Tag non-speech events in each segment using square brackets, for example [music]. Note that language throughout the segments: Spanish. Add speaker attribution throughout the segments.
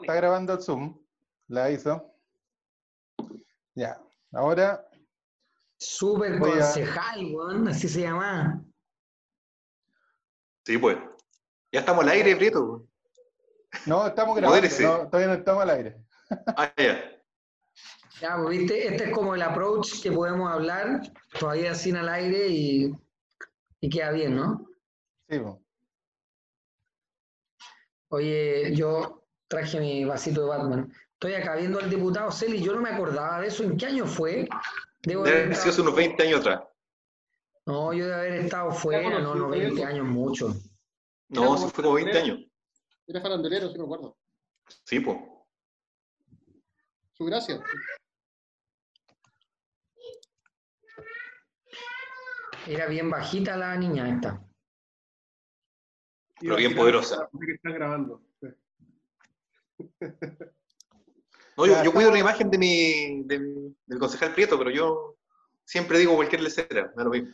Speaker 1: Está grabando el Zoom. La hizo. Ya. Ahora.
Speaker 2: Super concejal, weón, así se llama.
Speaker 3: Sí, pues. Ya estamos al aire, Prieto.
Speaker 1: No, estamos grabando.
Speaker 3: Modérese.
Speaker 1: no, todavía no estamos al aire.
Speaker 3: Ah, ya.
Speaker 2: Ya, pues, viste, este es como el approach que podemos hablar, todavía sin al aire y, y queda bien, ¿no?
Speaker 1: Sí, po.
Speaker 2: Oye, yo traje mi vasito de Batman. Estoy acá viendo al diputado Celi, yo no me acordaba de eso. ¿En qué año fue? Debo
Speaker 3: Debe
Speaker 2: haber
Speaker 3: sido hace unos 20 años atrás.
Speaker 2: No, yo de haber estado fuera, no, no, 20 años mucho.
Speaker 3: No, sí fue como 20 años.
Speaker 4: Era farandulero, sí me acuerdo.
Speaker 3: Sí, pues.
Speaker 4: Su gracia.
Speaker 2: Era bien bajita la niña esta.
Speaker 3: Pero bien poderosa.
Speaker 4: que están grabando. [laughs]
Speaker 3: No, yo, cuido la imagen de mi, de mi- del concejal Prieto, pero yo siempre digo cualquier lecera, da lo mismo.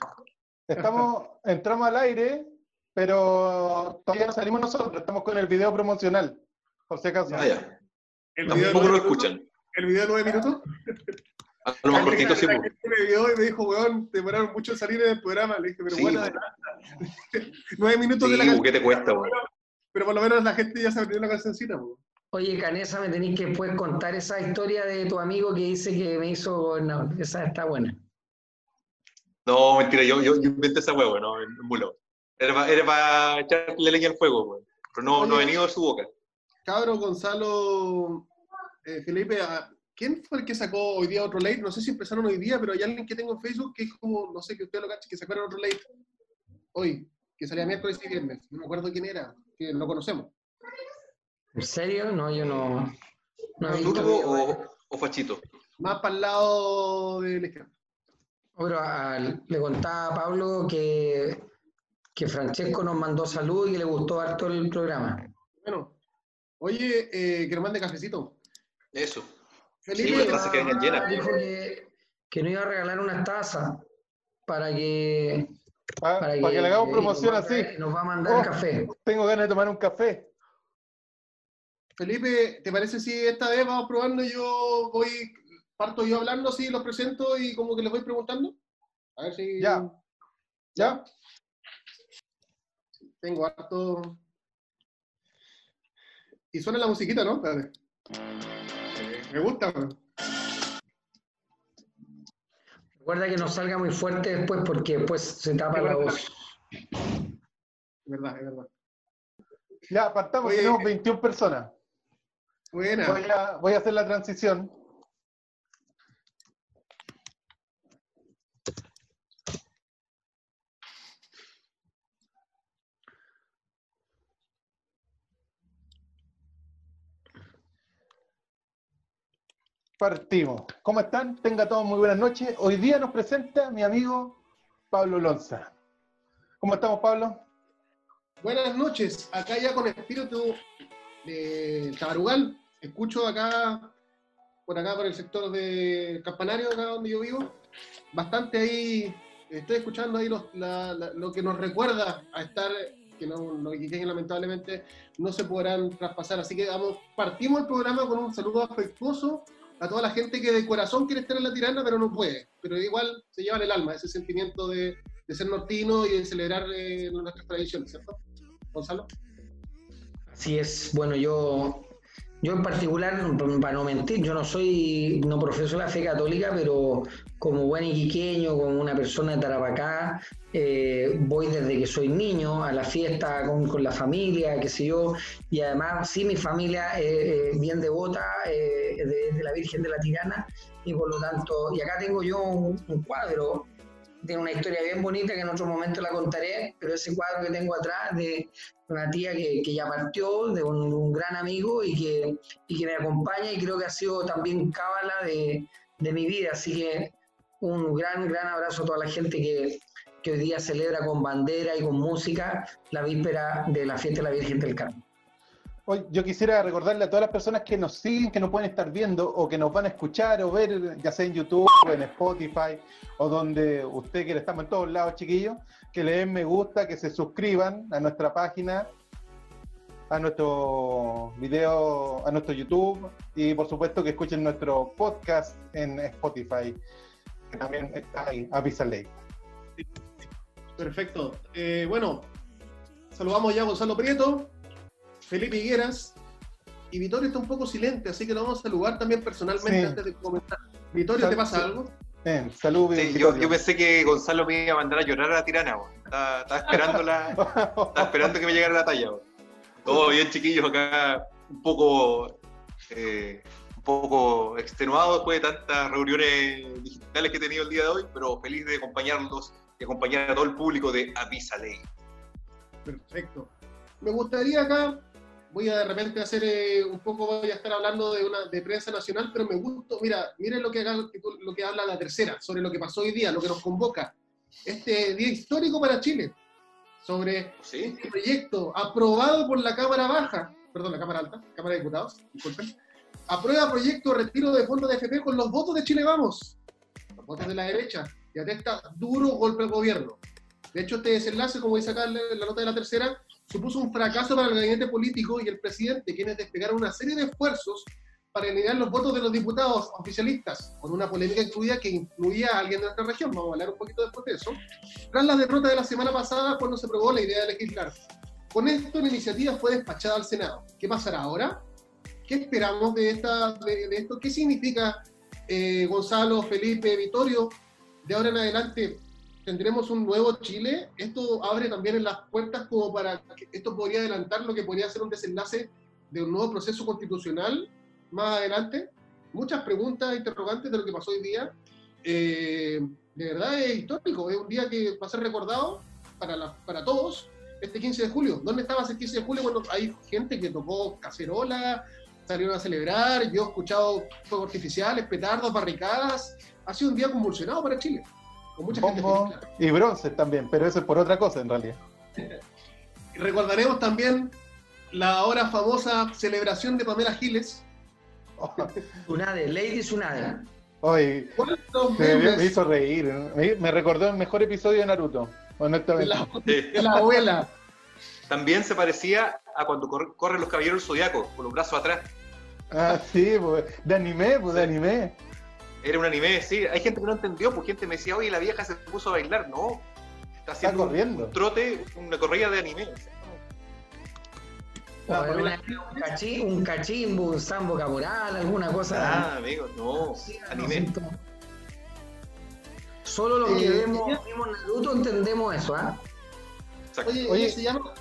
Speaker 1: Estamos, entramos al aire, pero todavía no salimos nosotros. Estamos con el video promocional. Por si acaso.
Speaker 3: Ah, ya.
Speaker 4: El video, de
Speaker 3: Tampoco lo escuchan.
Speaker 4: el video de nueve minutos. [laughs]
Speaker 3: A lo cortito, sí,
Speaker 4: me vio y me dijo, weón, demoraron mucho en salir en el programa. Le dije, pero
Speaker 3: Sí,
Speaker 4: bueno, [laughs] nueve minutos de la
Speaker 3: Sí,
Speaker 4: canción,
Speaker 3: ¿qué te cuesta, weón?
Speaker 4: pero por lo menos la gente ya se aprendió la cancioncita. po.
Speaker 2: Oye, Canesa, me tenéis que después contar esa historia de tu amigo que dice que me hizo gobernador. Esa está buena.
Speaker 3: No, mentira, yo, yo, yo inventé esa huevo, no, en mulo. Era para echarle leña al fuego. Pero no, no ha
Speaker 4: Oye.
Speaker 3: venido de su boca.
Speaker 4: Cabro, Gonzalo, eh, Felipe, ah, ¿quién fue el que sacó hoy día otro late? No sé si empezaron hoy día, pero hay alguien que tengo en Facebook que es como, no sé, que usted lo cache, que sacaron otro late hoy, que salía miércoles y viernes. No me acuerdo quién era, que lo conocemos.
Speaker 2: ¿En serio? No, yo no.
Speaker 3: ¿Turbo o, o Fachito?
Speaker 4: Más para el lado de la izquierda.
Speaker 2: Pero al- le contaba a Pablo que, que Francesco nos mandó salud y que le gustó harto el programa.
Speaker 4: Bueno, oye, eh, que nos mande cafecito.
Speaker 3: Eso.
Speaker 4: Felipe,
Speaker 3: Sí, llenas.
Speaker 2: Dijo que, que no iba a regalar unas tazas para que,
Speaker 1: Para,
Speaker 2: para
Speaker 1: que le hagamos
Speaker 2: nos
Speaker 1: promoción así.
Speaker 2: Nos va a mandar
Speaker 1: Oh.
Speaker 2: café.
Speaker 1: Tengo ganas de tomar un café.
Speaker 4: Felipe, ¿te parece si esta vez vamos probando y yo voy, parto yo hablando, así los presento y como que les voy preguntando? A ver si...
Speaker 1: Ya. ¿Ya?
Speaker 4: Tengo harto... Y suena la musiquita, ¿no? Espérate. Me gusta.
Speaker 2: Recuerda que no salga muy fuerte después porque después se tapa la voz.
Speaker 4: Es verdad, es verdad.
Speaker 1: Ya, partamos.
Speaker 4: Oye.
Speaker 1: Tenemos 21 personas.
Speaker 4: Buena.
Speaker 1: Voy a, voy a hacer la transición. Partimos. ¿Cómo están? Tenga todos muy buenas noches. Hoy día nos presenta mi amigo Pablo Lonza. ¿Cómo estamos, Pablo?
Speaker 4: Buenas noches. Acá ya con espíritu de Tabarugal. Escucho acá, por acá, por el sector de Campanario, acá donde yo vivo. Bastante ahí, estoy escuchando ahí lo que nos recuerda a estar, que no, los iquiqueños lamentablemente no se podrán traspasar. Así que vamos, partimos el programa con un saludo afectuoso a toda la gente que de corazón quiere estar en la tirana, pero no puede. Pero igual se lleva en el alma ese sentimiento de, de ser nortino y de celebrar eh, nuestras tradiciones, ¿cierto? Gonzalo.
Speaker 2: Así es, bueno, yo, yo en particular, para no mentir, yo no soy, no profeso la fe católica, pero como buen iquiqueño, como una persona de Tarapacá, eh, voy desde que soy niño a la fiesta con, la familia, qué sé yo, y además sí mi familia es bien devota eh, de, de la Virgen de la Tirana, y por lo tanto, y acá tengo yo un cuadro tiene una historia bien bonita que en otro momento la contaré, pero ese cuadro que tengo atrás de una tía que, ya partió, de un, un gran amigo y que, y que me acompaña y creo que ha sido también cábala de, de mi vida. Así que un gran, gran abrazo a toda la gente que, que hoy día celebra con bandera y con música la víspera de la fiesta de la Virgen del Carmen.
Speaker 1: Hoy yo quisiera recordarle a todas las personas que nos siguen, que nos pueden estar viendo o que nos van a escuchar o ver, ya sea en YouTube o en Spotify o donde usted quiera, estamos en todos lados, chiquillos, que le den me gusta, que se suscriban a nuestra página a nuestro video, a nuestro YouTube y por supuesto que escuchen nuestro podcast en Spotify, que también está ahí, Avisa Ley.
Speaker 4: Perfecto. Eh, bueno, saludamos ya a Gonzalo Prieto, Felipe Higueras y Vittorio está un poco silente, así que lo vamos a saludar también personalmente
Speaker 1: Sí.
Speaker 4: antes de comenzar. Vittorio, ¿te pasa algo?
Speaker 1: Bien, salud.
Speaker 3: Sí, yo, yo pensé que Gonzalo me iba a mandar a llorar a la tirana. Estaba, estaba esperando la, estaba esperando que me llegara la talla, weón. Todo bien, chiquillos, acá un poco eh, un poco extenuado después de tantas reuniones digitales que he tenido el día de hoy, pero feliz de acompañarlos y acompañar a todo el público de Avisa Ley.
Speaker 4: Perfecto. Me gustaría acá, voy a de repente hacer eh, un poco, voy a estar hablando de una de prensa nacional, pero me gusta, mira, miren lo que, haga- lo que habla la tercera, sobre lo que pasó hoy día, lo que nos convoca. Este día histórico para Chile, sobre
Speaker 3: ¿Sí?
Speaker 4: este proyecto aprobado por la Cámara Baja, perdón, la Cámara Alta, Cámara de Diputados, disculpen, aprueba proyecto de retiro de fondos de FP con los votos de Chile Vamos, los votos de la derecha, y atesta duro golpe al gobierno. De hecho, este desenlace, como dice acá en la nota de la tercera, supuso un fracaso para el gabinete político y el presidente, quienes desplegaron una serie de esfuerzos para eliminar los votos de los diputados oficialistas, con una polémica incluida que incluía a alguien de nuestra región, vamos a hablar un poquito después de eso, tras la derrota de la semana pasada cuando se aprobó la idea de legislar. Con esto la iniciativa fue despachada al Senado. ¿Qué pasará ahora? ¿Qué esperamos de, esta, de, de esto? ¿Qué significa, eh, Gonzalo, Felipe, Vittorio? De ahora en adelante tendremos un nuevo Chile. Esto abre también las puertas como para esto podría adelantar lo que podría ser un desenlace de un nuevo proceso constitucional más adelante. Muchas preguntas, interrogantes de lo que pasó hoy día. Eh, de verdad es histórico, es un día que va a ser recordado para, la- para todos este 15 de julio. ¿Dónde estabas el 15 de julio cuando hay gente que tocó cacerola, salieron a celebrar? Yo he escuchado fuegos artificiales, petardos, barricadas. Ha sido un día convulsionado para Chile. Con mucha gente
Speaker 1: Bombo
Speaker 4: feliz, claro.
Speaker 1: y bronce también, pero eso es por otra cosa en realidad.
Speaker 4: Y [laughs] Recordaremos también la ahora famosa celebración de Pamela Giles. [laughs]
Speaker 2: Tsunade, Lady Tsunade.
Speaker 1: Hoy
Speaker 4: ¿Cuántos
Speaker 1: me, hizo reír. ¿no? Me, me recordó el mejor episodio de Naruto, honestamente.
Speaker 4: la,
Speaker 3: Sí.
Speaker 4: de la abuela?
Speaker 3: También se parecía a cuando corre- corren los caballeros del zodiaco, con los brazos atrás.
Speaker 1: Ah, sí, pues, de anime, pues de
Speaker 3: Sí.
Speaker 1: anime.
Speaker 3: Era un anime, sí. Hay gente que no entendió, pues gente me decía, oye, la vieja se puso a bailar. No, está haciendo un-
Speaker 1: corriendo.
Speaker 3: un trote, una corrida de anime.
Speaker 4: La
Speaker 2: O era
Speaker 4: Pamela
Speaker 2: una- un, cachi- un cachimbo, un sambo caporal, alguna cosa.
Speaker 3: Ah, amigo, no,
Speaker 2: Sí, no
Speaker 3: anime.
Speaker 2: Solo los que
Speaker 4: Eh,
Speaker 2: vemos, vimos Naruto entendemos eso, ¿ah?
Speaker 3: Exacto.
Speaker 4: Oye,
Speaker 1: Oye.
Speaker 4: ella se llama.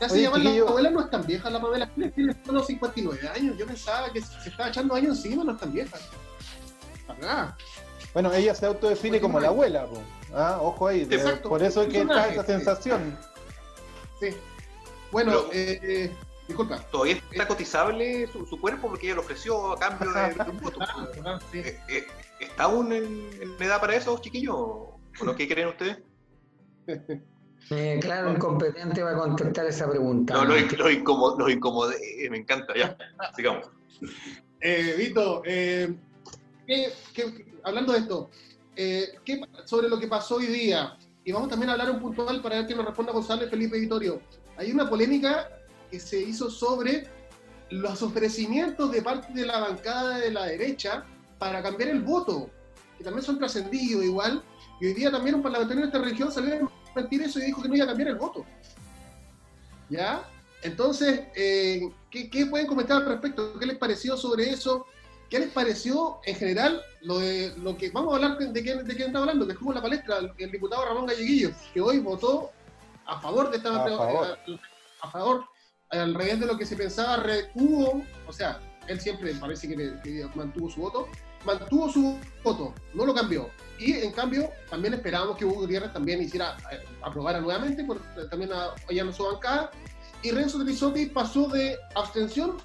Speaker 4: Ya se
Speaker 1: Oye,
Speaker 4: llama
Speaker 1: chiquillo.
Speaker 4: la abuela, no es tan vieja la Pamela tiene solo 59 años. Yo pensaba que se estaba echando años encima, no es tan vieja. Nada.
Speaker 1: Bueno, ella se autodefine como la abuela, pues. Ah, ojo ahí. de- por eso es que está esa sensación.
Speaker 4: Sí. Bueno,
Speaker 3: Pero-
Speaker 4: eh, eh, disculpa.
Speaker 3: Todavía está cotizable su, su cuerpo porque ella lo ofreció a cambio de, de un voto.
Speaker 4: Ah, ah, sí.
Speaker 3: Eh, eh, ¿Está aún en, en edad para eso, chiquillos? ¿O no? ¿Qué creen ustedes? [laughs]
Speaker 2: Eh, claro, incompetente va a contestar esa pregunta.
Speaker 3: No, los, los, incomodé, los incomodé, me encanta, ya, sigamos.
Speaker 4: Eh, Vito, eh, ¿qué- qué- hablando de esto, eh, ¿qué- sobre lo que pasó hoy día, y vamos también a hablar un puntual para ver que nos responda González Felipe y Vittorio. Hay una polémica que se hizo sobre los ofrecimientos de parte de la bancada de la derecha para cambiar el voto, que también son trascendidos igual, y hoy día también un parlamentario de esta región salió a mentir eso y dijo que no iba a cambiar el voto. ¿Ya? Entonces, eh, ¿qué, qué pueden comentar al respecto? ¿Qué les pareció sobre eso? ¿Qué les pareció en general lo de lo que vamos a hablar de, de quién de quién está hablando? Que estuvo en la palestra el, el diputado Ramón Galleguillo, que hoy votó a favor de esta
Speaker 1: A favor.
Speaker 4: a, a favor, al revés de lo que se pensaba, retuvo, o sea, él siempre parece que, mantuvo su voto, mantuvo su voto, no lo cambió. Y en cambio, también esperábamos que Hugo Gutiérrez también hiciera, eh, aprobara nuevamente, por, también apoyando su bancada, y Renzo Trisotti pasó de abstención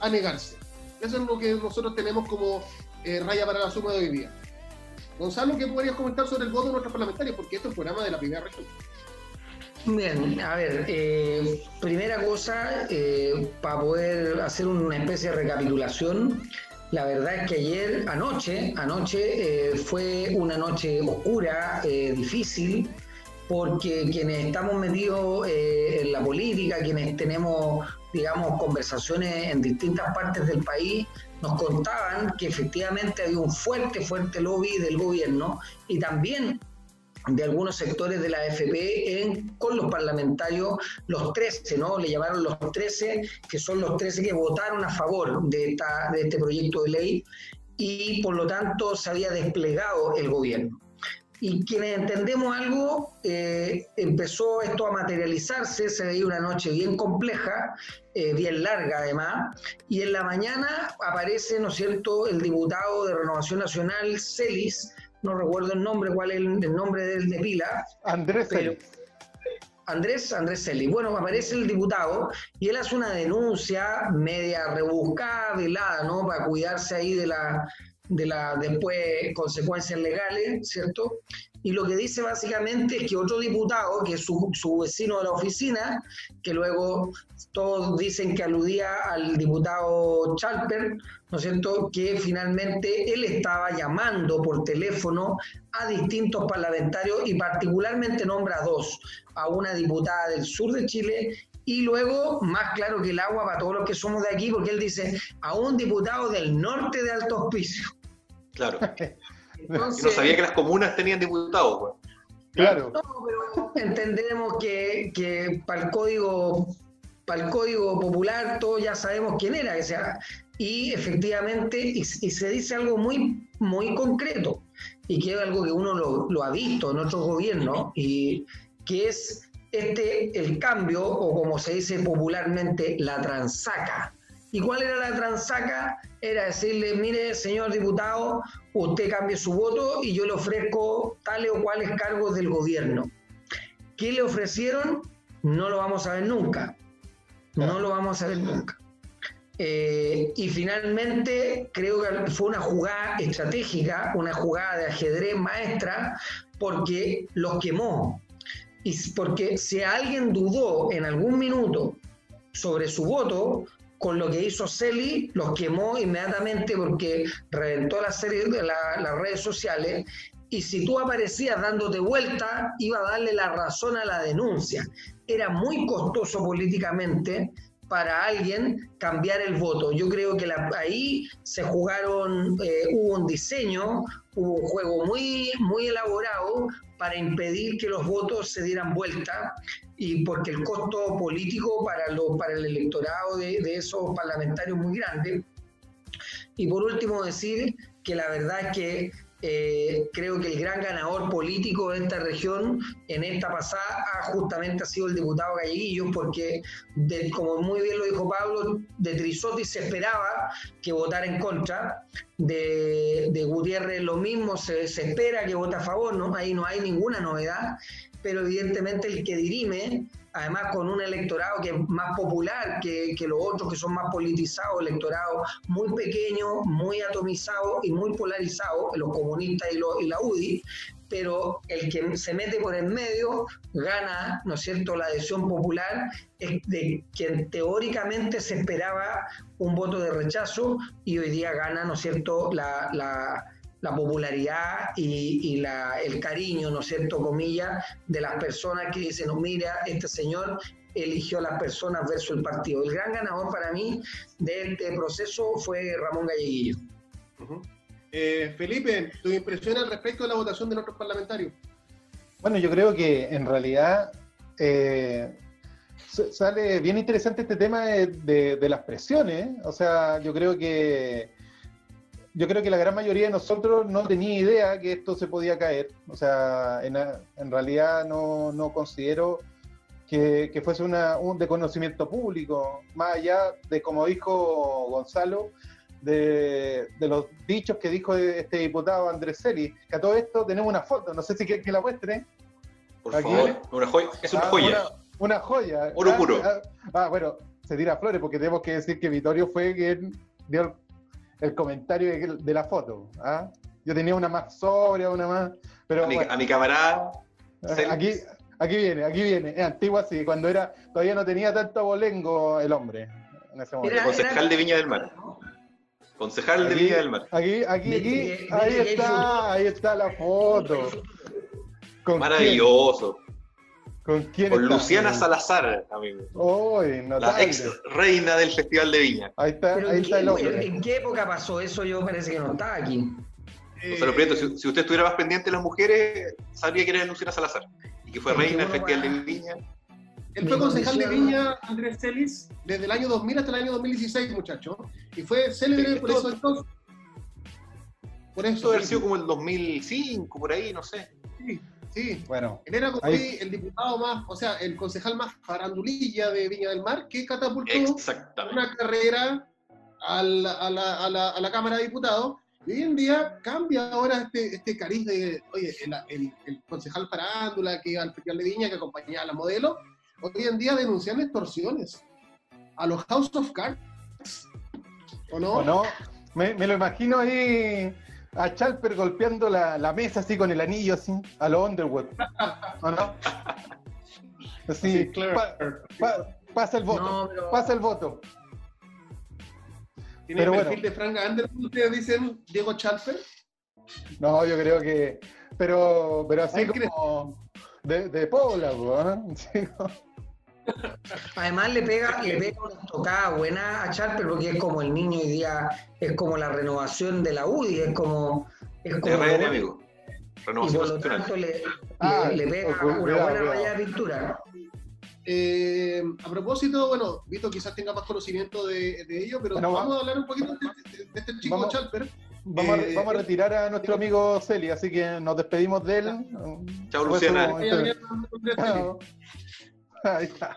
Speaker 4: a negarse. Eso es lo que nosotros tenemos como eh, raya para la suma de hoy día. Gonzalo, ¿qué podrías comentar sobre el voto de nuestros parlamentarios? Porque esto es un programa de la primera región.
Speaker 2: Bien, a ver, eh, primera cosa, eh, para poder hacer una especie de recapitulación, la verdad es que ayer, anoche, anoche fue una noche oscura, difícil, porque quienes estamos metidos eh, en la política, quienes tenemos, digamos, conversaciones en distintas partes del país, nos contaban que efectivamente había un fuerte, fuerte lobby del gobierno y también de algunos sectores de la AFP en, con los parlamentarios, los 13, ¿no? Le llamaron los 13, que son los 13 que votaron a favor de, esta, de este proyecto de ley y por lo tanto se había desplegado el gobierno. Y quienes entendemos algo, eh, empezó esto a materializarse, se veía una noche bien compleja, eh, bien larga además, y en la mañana aparece, ¿no es cierto?, el diputado de Renovación Nacional, Celis, no recuerdo el nombre, cuál es el, nombre del de pila.
Speaker 1: Andrés Celis.
Speaker 2: Andrés, Andrés Celis. Bueno, aparece el diputado y él hace una denuncia media rebuscada, velada, ¿no? Para cuidarse ahí de la, de la después consecuencias legales, ¿cierto? Y lo que dice básicamente es que otro diputado, que es su, su, vecino de la oficina, que luego todos dicen que aludía al diputado Chalper, ¿no es cierto?, que finalmente él estaba llamando por teléfono a distintos parlamentarios y particularmente nombra a dos, a una diputada del sur de Chile y luego, más claro que el agua para todos los que somos de aquí, porque él dice a un diputado del norte de Alto Hospicio.
Speaker 3: Claro. [laughs] no sabía que las comunas tenían diputados. Pues.
Speaker 2: Claro. No, pero entendemos que, que para el código para el código popular todos ya sabemos quién era. O sea, y efectivamente, y, se dice algo muy, muy concreto, y que es algo que uno lo, lo ha visto en otros gobiernos, y que es este el cambio, o como se dice popularmente, la transaca. ¿Y cuál era la transaca? Era decirle, mire, señor diputado, usted cambie su voto y yo le ofrezco tales o cuales cargos del gobierno. ¿Qué le ofrecieron? No lo vamos a ver nunca. No lo vamos a ver nunca. Eh, y finalmente creo que fue una jugada estratégica, una jugada de ajedrez maestra, porque los quemó. Y porque si alguien dudó en algún minuto sobre su voto, con lo que hizo Celi, los quemó inmediatamente porque reventó la serie de las redes sociales y si tú aparecías dándote vuelta, iba a darle la razón a la denuncia. Era muy costoso políticamente para alguien cambiar el voto. Yo creo que ahí se jugaron, eh, hubo un diseño, hubo un juego muy, muy elaborado para impedir que los votos se dieran vuelta y porque el costo político para, para el electorado de, esos parlamentarios es muy grande. Y por último decir que la verdad es que eh, creo que el gran ganador político de esta región en esta pasada justamente ha sido el diputado Galleguillo, porque como muy bien lo dijo Pablo, de Trisotti se esperaba que votara en contra, de, de Gutiérrez lo mismo, se, se, espera que vote a favor, ¿no? ahí no hay ninguna novedad, pero evidentemente el que dirime, además con un electorado que es más popular que, los otros que son más politizados, electorado muy pequeño, muy atomizado y muy polarizado, los comunistas y, y la UDI, pero el que se mete por el medio gana, ¿no es cierto?, la adhesión popular de quien teóricamente se esperaba un voto de rechazo y hoy día gana, ¿no es cierto?, la la popularidad y, la, el cariño, ¿no es cierto?, comillas, de las personas que dicen, no, mira, este señor eligió a las personas versus el partido. El gran ganador para mí de este proceso fue Ramón Galleguillo.
Speaker 4: Eh, Felipe, tu impresión al respecto de la votación de nuestros parlamentarios.
Speaker 1: Bueno, yo creo que en realidad eh, sale bien interesante este tema de, de, las presiones. O sea, yo creo que yo creo que la gran mayoría de nosotros no tenía idea que esto se podía caer. O sea, en, realidad no, no considero que, que fuese una, un de conocimiento público, más allá de, como dijo Gonzalo, de, de, los dichos que dijo este diputado Andrés Celi, que a todo esto tenemos una foto, no sé si que, que la muestre.
Speaker 3: Por favor, una joya, es una ah, joya.
Speaker 1: Una, joya.
Speaker 3: Oro puro.
Speaker 1: Ah, ah, bueno, se tira flores porque tenemos que decir que Vittorio fue quien dio el comentario de, la foto. ¿ah? Yo tenía una más sobria, una más. Pero,
Speaker 3: a, mi, camarada.
Speaker 1: Aquí, aquí viene, aquí viene. Es antigua así, cuando era, todavía no tenía tanto abolengo el hombre. En ese
Speaker 3: momento. Concejal de Viña del Mar. Concejal de Viña del Mar.
Speaker 1: Aquí, aquí, aquí, ahí está, ahí está la foto.
Speaker 3: Maravilloso.
Speaker 1: ¿Con quién
Speaker 3: Con
Speaker 1: está?
Speaker 3: Luciana Salazar, amigo. La ex reina del Festival de Viña.
Speaker 1: Ahí está, ahí
Speaker 2: ¿en,
Speaker 1: está
Speaker 2: qué,
Speaker 1: el hombre.
Speaker 2: ¿En qué época pasó eso? Yo parece que no estaba aquí.
Speaker 3: Gonzalo Prieto, si, si usted estuviera más pendiente de las mujeres, sabría que era Luciana Salazar. Y que fue reina del Festival
Speaker 2: va-
Speaker 3: de Viña.
Speaker 4: Él fue concejal de Viña, Andrés Celis, desde el año 2000 hasta el año 2016, muchacho. Y fue célebre
Speaker 3: Sí,
Speaker 4: por
Speaker 3: esto-
Speaker 4: eso entonces. Por
Speaker 3: Esto
Speaker 4: eso.
Speaker 3: debe haber sido como el 2005, por ahí, no sé.
Speaker 4: Sí, sí.
Speaker 1: Bueno,
Speaker 4: Él era como
Speaker 1: Ahí-
Speaker 4: ahí el diputado más, o sea, el concejal más farandulilla de Viña del Mar, que catapultó una carrera al- a la, a la- a la Cámara de Diputados. Y hoy en día cambia ahora este, este cariz de, oye, el, el- el concejal farándula que iba al Festival de Viña, que acompañaba a la modelo, hoy en día denuncian extorsiones a los House of Cards. ¿O no?
Speaker 1: ¿o no? Me, me lo imagino ahí a Chalper golpeando la, la mesa así con el anillo así, a lo Underwood. ¿O no? Así,
Speaker 4: Sí, claro.
Speaker 1: pa- pa- pasa el voto,
Speaker 2: No, pero-
Speaker 1: pasa el voto.
Speaker 4: Tiene
Speaker 1: pero
Speaker 4: el
Speaker 1: bueno.
Speaker 4: perfil de Frank Underwood, ustedes dicen Diego Chalper.
Speaker 1: No, yo creo que. Pero, pero así como. De, de Pobla, ¿eh? Como-
Speaker 2: Además le pega, le pega una tocada buena a Charper porque es como el niño hoy día, es como la renovación de la UDI, es como, es como
Speaker 3: RN, amigo.
Speaker 2: y
Speaker 3: Renovación
Speaker 2: por lo tanto le,
Speaker 1: Ah,
Speaker 2: le, le pega una buena raya de pintura.
Speaker 4: Eh, a propósito, bueno, Vito quizás tenga más conocimiento de, de ello, pero
Speaker 1: Bueno,
Speaker 4: vamos
Speaker 1: va-
Speaker 4: a hablar un poquito de, de- de este chico
Speaker 1: Vamos-
Speaker 4: Chalper.
Speaker 1: Vamos,
Speaker 4: Eh,
Speaker 1: a, vamos a retirar a nuestro amigo Celi, así que nos despedimos de él.
Speaker 3: Chao, Luciana. [laughs] [laughs]
Speaker 4: Ahí
Speaker 1: está.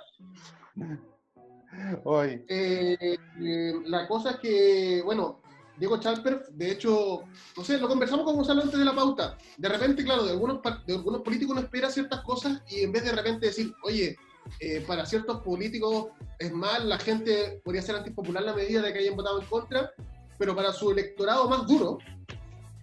Speaker 1: Hoy.
Speaker 4: Eh, eh, la cosa es que, bueno, Diego Chalper, de hecho, no sé, lo conversamos con Gonzalo antes de la pauta. De repente, claro, de algunos, de algunos políticos uno espera ciertas cosas y en vez de repente decir, oye, eh, para ciertos políticos es mal, la gente podría ser antipopular la medida de que hayan votado en contra, pero para su electorado más duro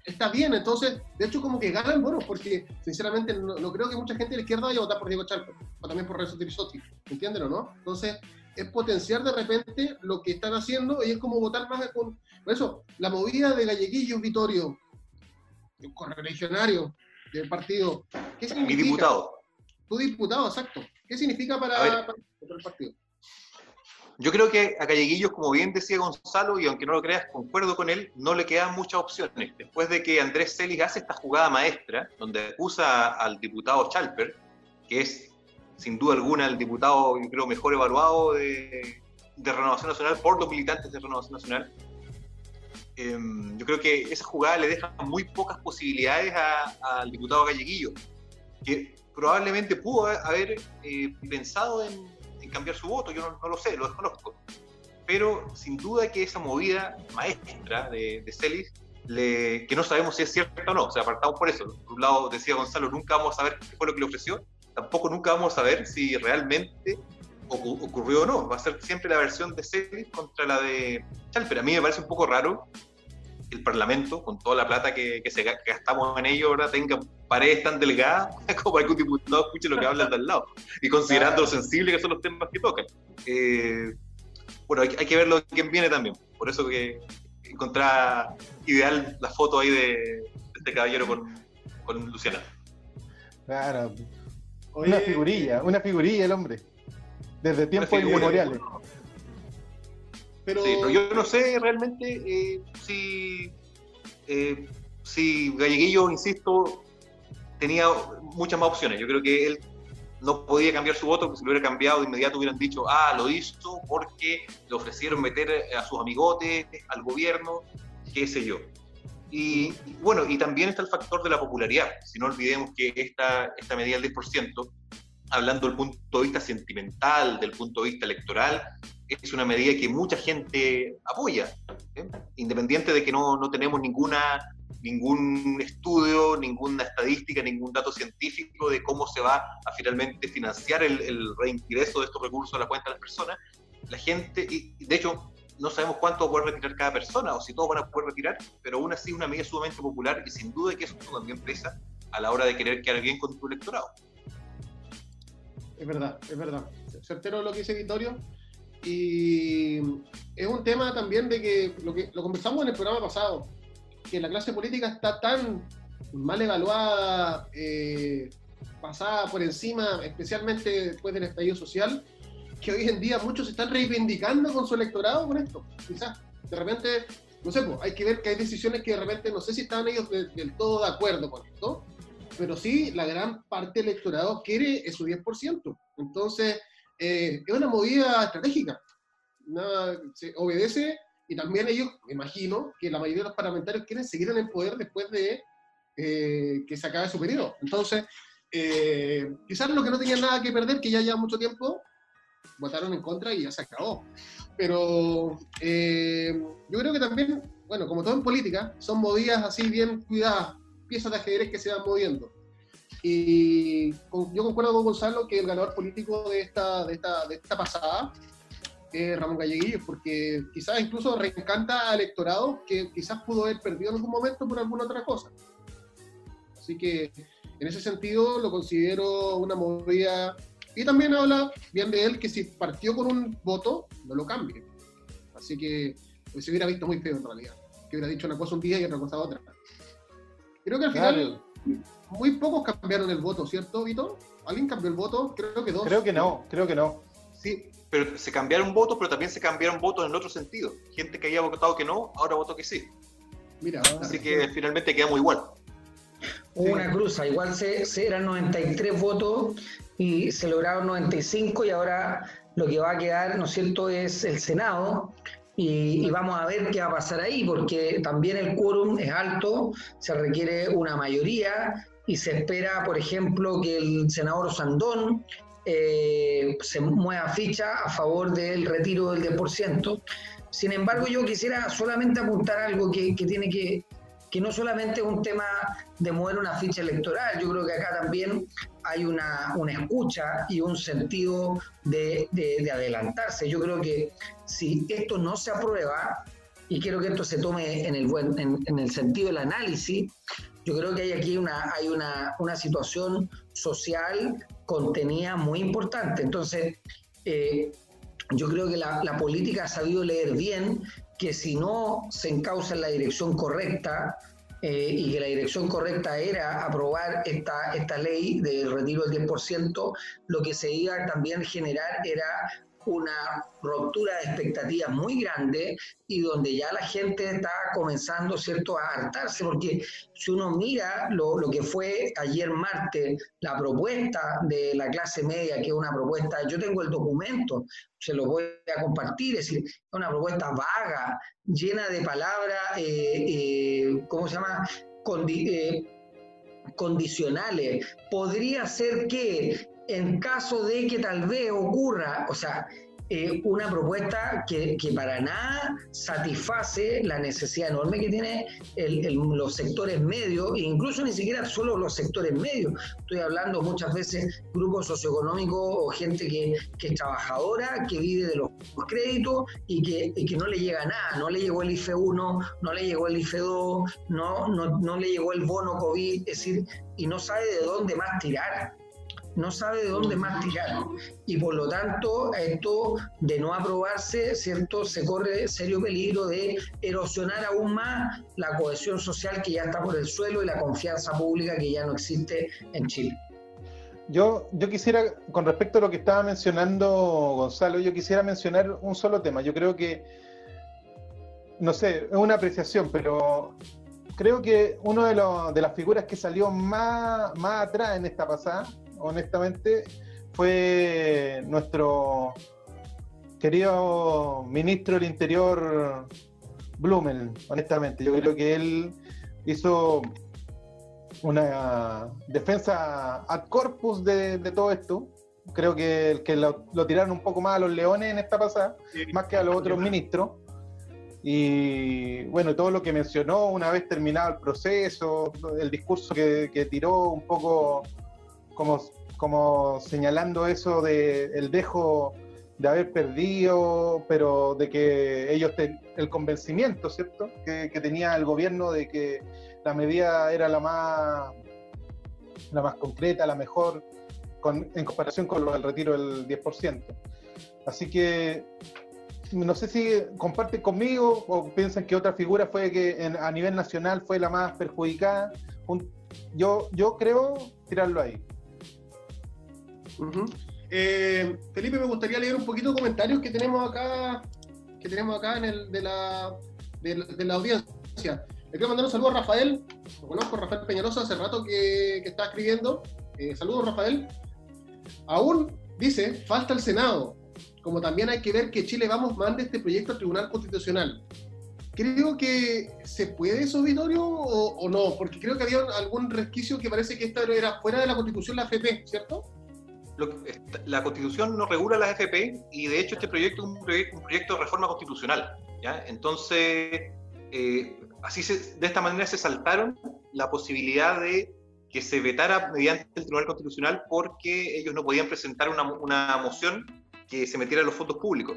Speaker 4: está bien. Entonces, de hecho, como que ganan bonos, porque sinceramente no, no creo que mucha gente de la izquierda vaya a votar por Diego Chalper, o también por Renzo Tirisotti, ¿entienden o no? Entonces, es potenciar de repente lo que están haciendo y es como votar más con... Por eso, la movida de Galleguillos Vitorio, el correligionario del partido, ¿qué
Speaker 3: Mi
Speaker 4: significa?
Speaker 3: diputado.
Speaker 4: Tu diputado, exacto. ¿Qué significa para,
Speaker 3: A ver.
Speaker 4: para- para el partido?
Speaker 3: Yo creo que a Galleguillos, como bien decía Gonzalo, y aunque no lo creas, concuerdo con él, no le quedan muchas opciones. Después de que Andrés Celis hace esta jugada maestra, donde acusa al diputado Chalper, que es sin duda alguna el diputado, yo creo, mejor evaluado de, Renovación Nacional por los militantes de Renovación Nacional, em, yo creo que esa jugada le deja muy pocas posibilidades al diputado Galleguillo, que probablemente pudo haber eh, pensado en, en cambiar su voto, yo no, no lo sé, lo desconozco. Pero sin duda que esa movida maestra de, de Celis, le- que no sabemos si es cierta o no, o sea, apartamos por eso. Por un lado, decía Gonzalo, nunca vamos a saber qué fue lo que le ofreció, tampoco nunca vamos a saber si realmente ocu- ocurrió o no. Va a ser siempre la versión de Celis contra la de Chalper. A mí me parece un poco raro el Parlamento, con toda la plata que, que se ga- que gastamos en ello, ahora tenga paredes tan delgadas [laughs] como para que un diputado escuche lo que habla de al lado. Y considerando lo sensible que son los temas que tocan. Eh, bueno, hay, hay que ver lo quién viene también. Por eso que encontraba ideal la foto ahí de, de este caballero con, con Luciana.
Speaker 1: Claro.
Speaker 4: Oye,
Speaker 1: Una figurilla, una figurilla el hombre. Desde tiempos
Speaker 3: figura.
Speaker 1: inmemoriales.
Speaker 4: Pero,
Speaker 3: Sí, pero yo no sé realmente eh, si, eh, si Galleguillo, insisto, tenía muchas más opciones. Yo creo que él no podía cambiar su voto, porque si lo hubiera cambiado de inmediato hubieran dicho, ah, lo hizo porque le ofrecieron meter a sus amigotes, al gobierno, qué sé yo. Y, bueno, y también está el factor de la popularidad. Si no olvidemos que esta, esta medida del 10%, hablando del punto de vista sentimental, del punto de vista electoral, es una medida que mucha gente apoya, ¿eh? independiente de que no, no tenemos ninguna, ningún estudio, ninguna estadística, ningún dato científico de cómo se va a finalmente financiar el, el reingreso de estos recursos a la cuenta de las personas. La gente, y de hecho, no sabemos cuánto va a poder retirar cada persona o si todos van a poder retirar, pero aún así una medida sumamente popular y sin duda que eso también pesa a la hora de querer quedar bien con tu electorado.
Speaker 4: Es verdad, es verdad. Certero lo que dice Vittorio. Y es un tema también de que lo, que lo conversamos en el programa pasado, que la clase política está tan mal evaluada, eh, pasada por encima, especialmente después del estallido social, que hoy en día muchos están reivindicando con su electorado con esto. Quizás de repente, no sé, pues, hay que ver que hay decisiones que de repente no sé si están ellos del todo de acuerdo con esto, pero sí la gran parte del electorado quiere su 10%. Entonces, eh, es una movida estratégica. Nada, se obedece y también ellos, me imagino, que la mayoría de los parlamentarios quieren seguir en el poder después de eh, que se acabe su periodo. Entonces, eh, quizás lo que no tenían nada que perder, que ya lleva mucho tiempo, votaron en contra y ya se acabó. Pero yo creo que también, bueno, como todo en política, son movidas así bien cuidadas, piezas de ajedrez que se van moviendo. Y yo concuerdo con Gonzalo que el ganador político de esta, de esta, de esta pasada es Ramón Galleguillo, porque quizás incluso reencanta al electorado que quizás pudo haber perdido en algún momento por alguna otra cosa. Así que en ese sentido lo considero una movida y también habla bien de él que si partió con un voto, no lo cambie. Así que pues, se hubiera visto muy feo en realidad. Que hubiera dicho una cosa un día y otra cosa otra. Creo que al final muy pocos cambiaron el voto, ¿cierto, Vito? ¿Alguien cambió el voto? Creo que dos.
Speaker 1: Creo que no, creo que no.
Speaker 3: Sí, pero se cambiaron votos, pero también se cambiaron votos en otro sentido. Gente que había votado que no, ahora votó que sí. Mira, así que finalmente quedamos igual.
Speaker 2: Hubo una cruza, igual se, se, eran 93 votos y se lograron 95 y ahora lo que va a quedar, ¿no es cierto?, es el Senado. Y, vamos a ver qué va a pasar ahí, porque también el quórum es alto, se requiere una mayoría y se espera, por ejemplo, que el senador Sandón eh, se mueva ficha a favor del retiro del 10%. Sin embargo, yo quisiera solamente apuntar algo que, que tiene que, que no solamente es un tema de mover una ficha electoral, yo creo que acá también hay una, una escucha y un sentido de, de, adelantarse. Yo creo que si esto no se aprueba, y quiero que esto se tome en el, buen, en, el sentido del análisis, yo creo que hay aquí una, hay una, una situación social contenida muy importante. Entonces, eh, yo creo que la, la, política ha sabido leer bien que si no se encausa en la dirección correcta eh, y que la dirección correcta era aprobar esta, esta ley del retiro del 10%, lo que se iba también generar era una ruptura de expectativas muy grande y donde ya la gente está comenzando ¿cierto? a hartarse, porque si uno mira lo, lo, que fue ayer martes, la propuesta de la clase media, que es una propuesta, yo tengo el documento, se lo voy a compartir, es decir, una propuesta vaga, llena de palabras, eh, eh, ¿cómo se llama? Eh, condicionales. Podría ser que en caso de que tal vez ocurra, o sea, eh, una propuesta que, para nada satisface la necesidad enorme que tienen los sectores medios, e incluso ni siquiera solo los sectores medios. Estoy hablando muchas veces grupos socioeconómicos o gente que, es trabajadora, que vive de los créditos y que, que, no le llega nada. No le llegó el IFE 1, no le llegó el IFE 2, no, no, no le llegó el bono COVID, es decir, y no sabe de dónde más tirar no sabe de dónde más tirar. Y por lo tanto, esto de no aprobarse, ¿cierto? Se corre serio peligro de erosionar aún más la cohesión social que ya está por el suelo y la confianza pública que ya no existe en Chile.
Speaker 1: Yo, yo quisiera, con respecto a lo que estaba mencionando Gonzalo, yo quisiera mencionar un solo tema. Yo creo que, no sé, es una apreciación, pero creo que una de, de las figuras que salió más, más atrás en esta pasada honestamente, fue nuestro querido ministro del Interior, Blumel, honestamente. Yo creo que él hizo una defensa ad corpus de, todo esto. Creo que, que lo, tiraron un poco más a los leones en esta pasada, más que a los otros ministros. Y bueno, todo lo que mencionó una vez terminado el proceso, el discurso que, que tiró un poco como, como señalando eso de el dejo de haber perdido, pero de que ellos, el convencimiento, ¿cierto?, que, tenía el gobierno de que la medida era la más, la más concreta, la mejor, en comparación con lo del retiro del 10%. Así que no sé si comparten conmigo o piensan que otra figura fue que a nivel nacional fue la más perjudicada. yo, yo creo tirarlo ahí.
Speaker 4: Eh, Felipe, me gustaría leer un poquito de comentarios que tenemos acá, que tenemos acá en el de la, de, la audiencia. Le quiero mandar un saludo a Rafael, lo conozco, Rafael Peñalosa, hace rato que, está escribiendo. Eh, saludos, Rafael. Aún dice, falta el Senado, como también hay que ver que Chile Vamos mande este proyecto al Tribunal Constitucional. Creo que se puede eso, Vitorio, o, no, porque creo que había algún resquicio que parece que esta era fuera de la Constitución, la FP, ¿cierto?
Speaker 3: La Constitución no regula las FP y de hecho este proyecto es un, proyecto, de reforma constitucional. Entonces, eh, así de esta manera se saltaron la posibilidad de que se vetara mediante el Tribunal Constitucional porque ellos no podían presentar una, una moción que se metiera en los fondos públicos.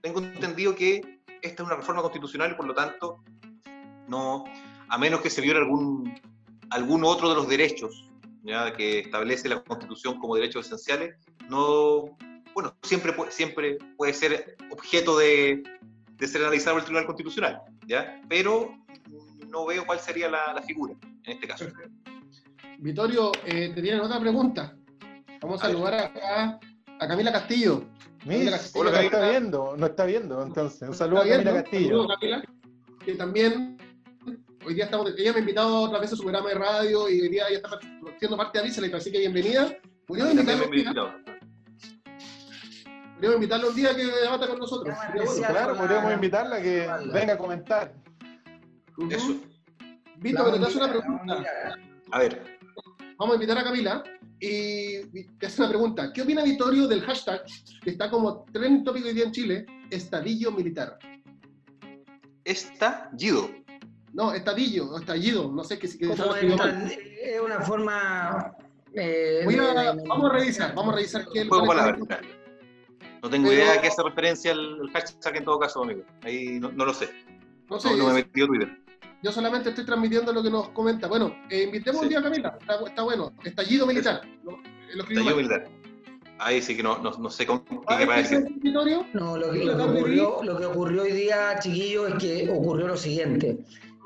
Speaker 3: Tengo entendido que esta es una reforma constitucional y por lo tanto, no, a menos que se viole algún, algún otro de los derechos ¿ya? que establece la Constitución como derechos esenciales, no, bueno, siempre, siempre puede ser objeto de, de ser analizado por el Tribunal Constitucional, ¿ya? pero no veo cuál sería la, la figura en este caso.
Speaker 4: Vitorio, eh, te tienen otra pregunta. Vamos a, saludar acá a Camila Castillo.
Speaker 1: Camila Castillo no está viendo, no está viendo, entonces. Un saludo a Camila Castillo. Saludo, Camila,
Speaker 4: que también hoy día estamos, ella me ha invitado otra vez a su programa de radio y hoy día ella está siendo parte de Avísala, así que bienvenida. Podríamos invitarla. Podríamos invitarla un día que debata con nosotros.
Speaker 1: Claro, podríamos invitarla a que venga a comentar.
Speaker 3: Eso.
Speaker 4: Víctor, pero te hace una pregunta.
Speaker 3: A ver.
Speaker 4: Vamos a invitar a Camila y te hace una pregunta. ¿Qué opina Vittorio del hashtag que está como tren tópico hoy día en Chile, estadillo militar?
Speaker 3: Estallido.
Speaker 4: No, estadillo, o estallido, no sé qué, qué
Speaker 2: es. una forma...
Speaker 4: Eh, vamos a revisar, vamos a revisar qué...
Speaker 3: No tengo idea de qué hace referencia el, hashtag en todo caso, amigo. Ahí no, lo sé. No, sé, no, no me he metido Twitter.
Speaker 4: Yo solamente estoy transmitiendo lo que nos comenta. Bueno, eh, invitemos un día a Camila. Está, bueno. Estallido militar.
Speaker 3: Estallido militar. Ahí sí que no, no, sé con qué,
Speaker 2: parece. No, lo que, lo, que ocurrió, lo que ocurrió hoy día, chiquillo, es que ocurrió lo siguiente.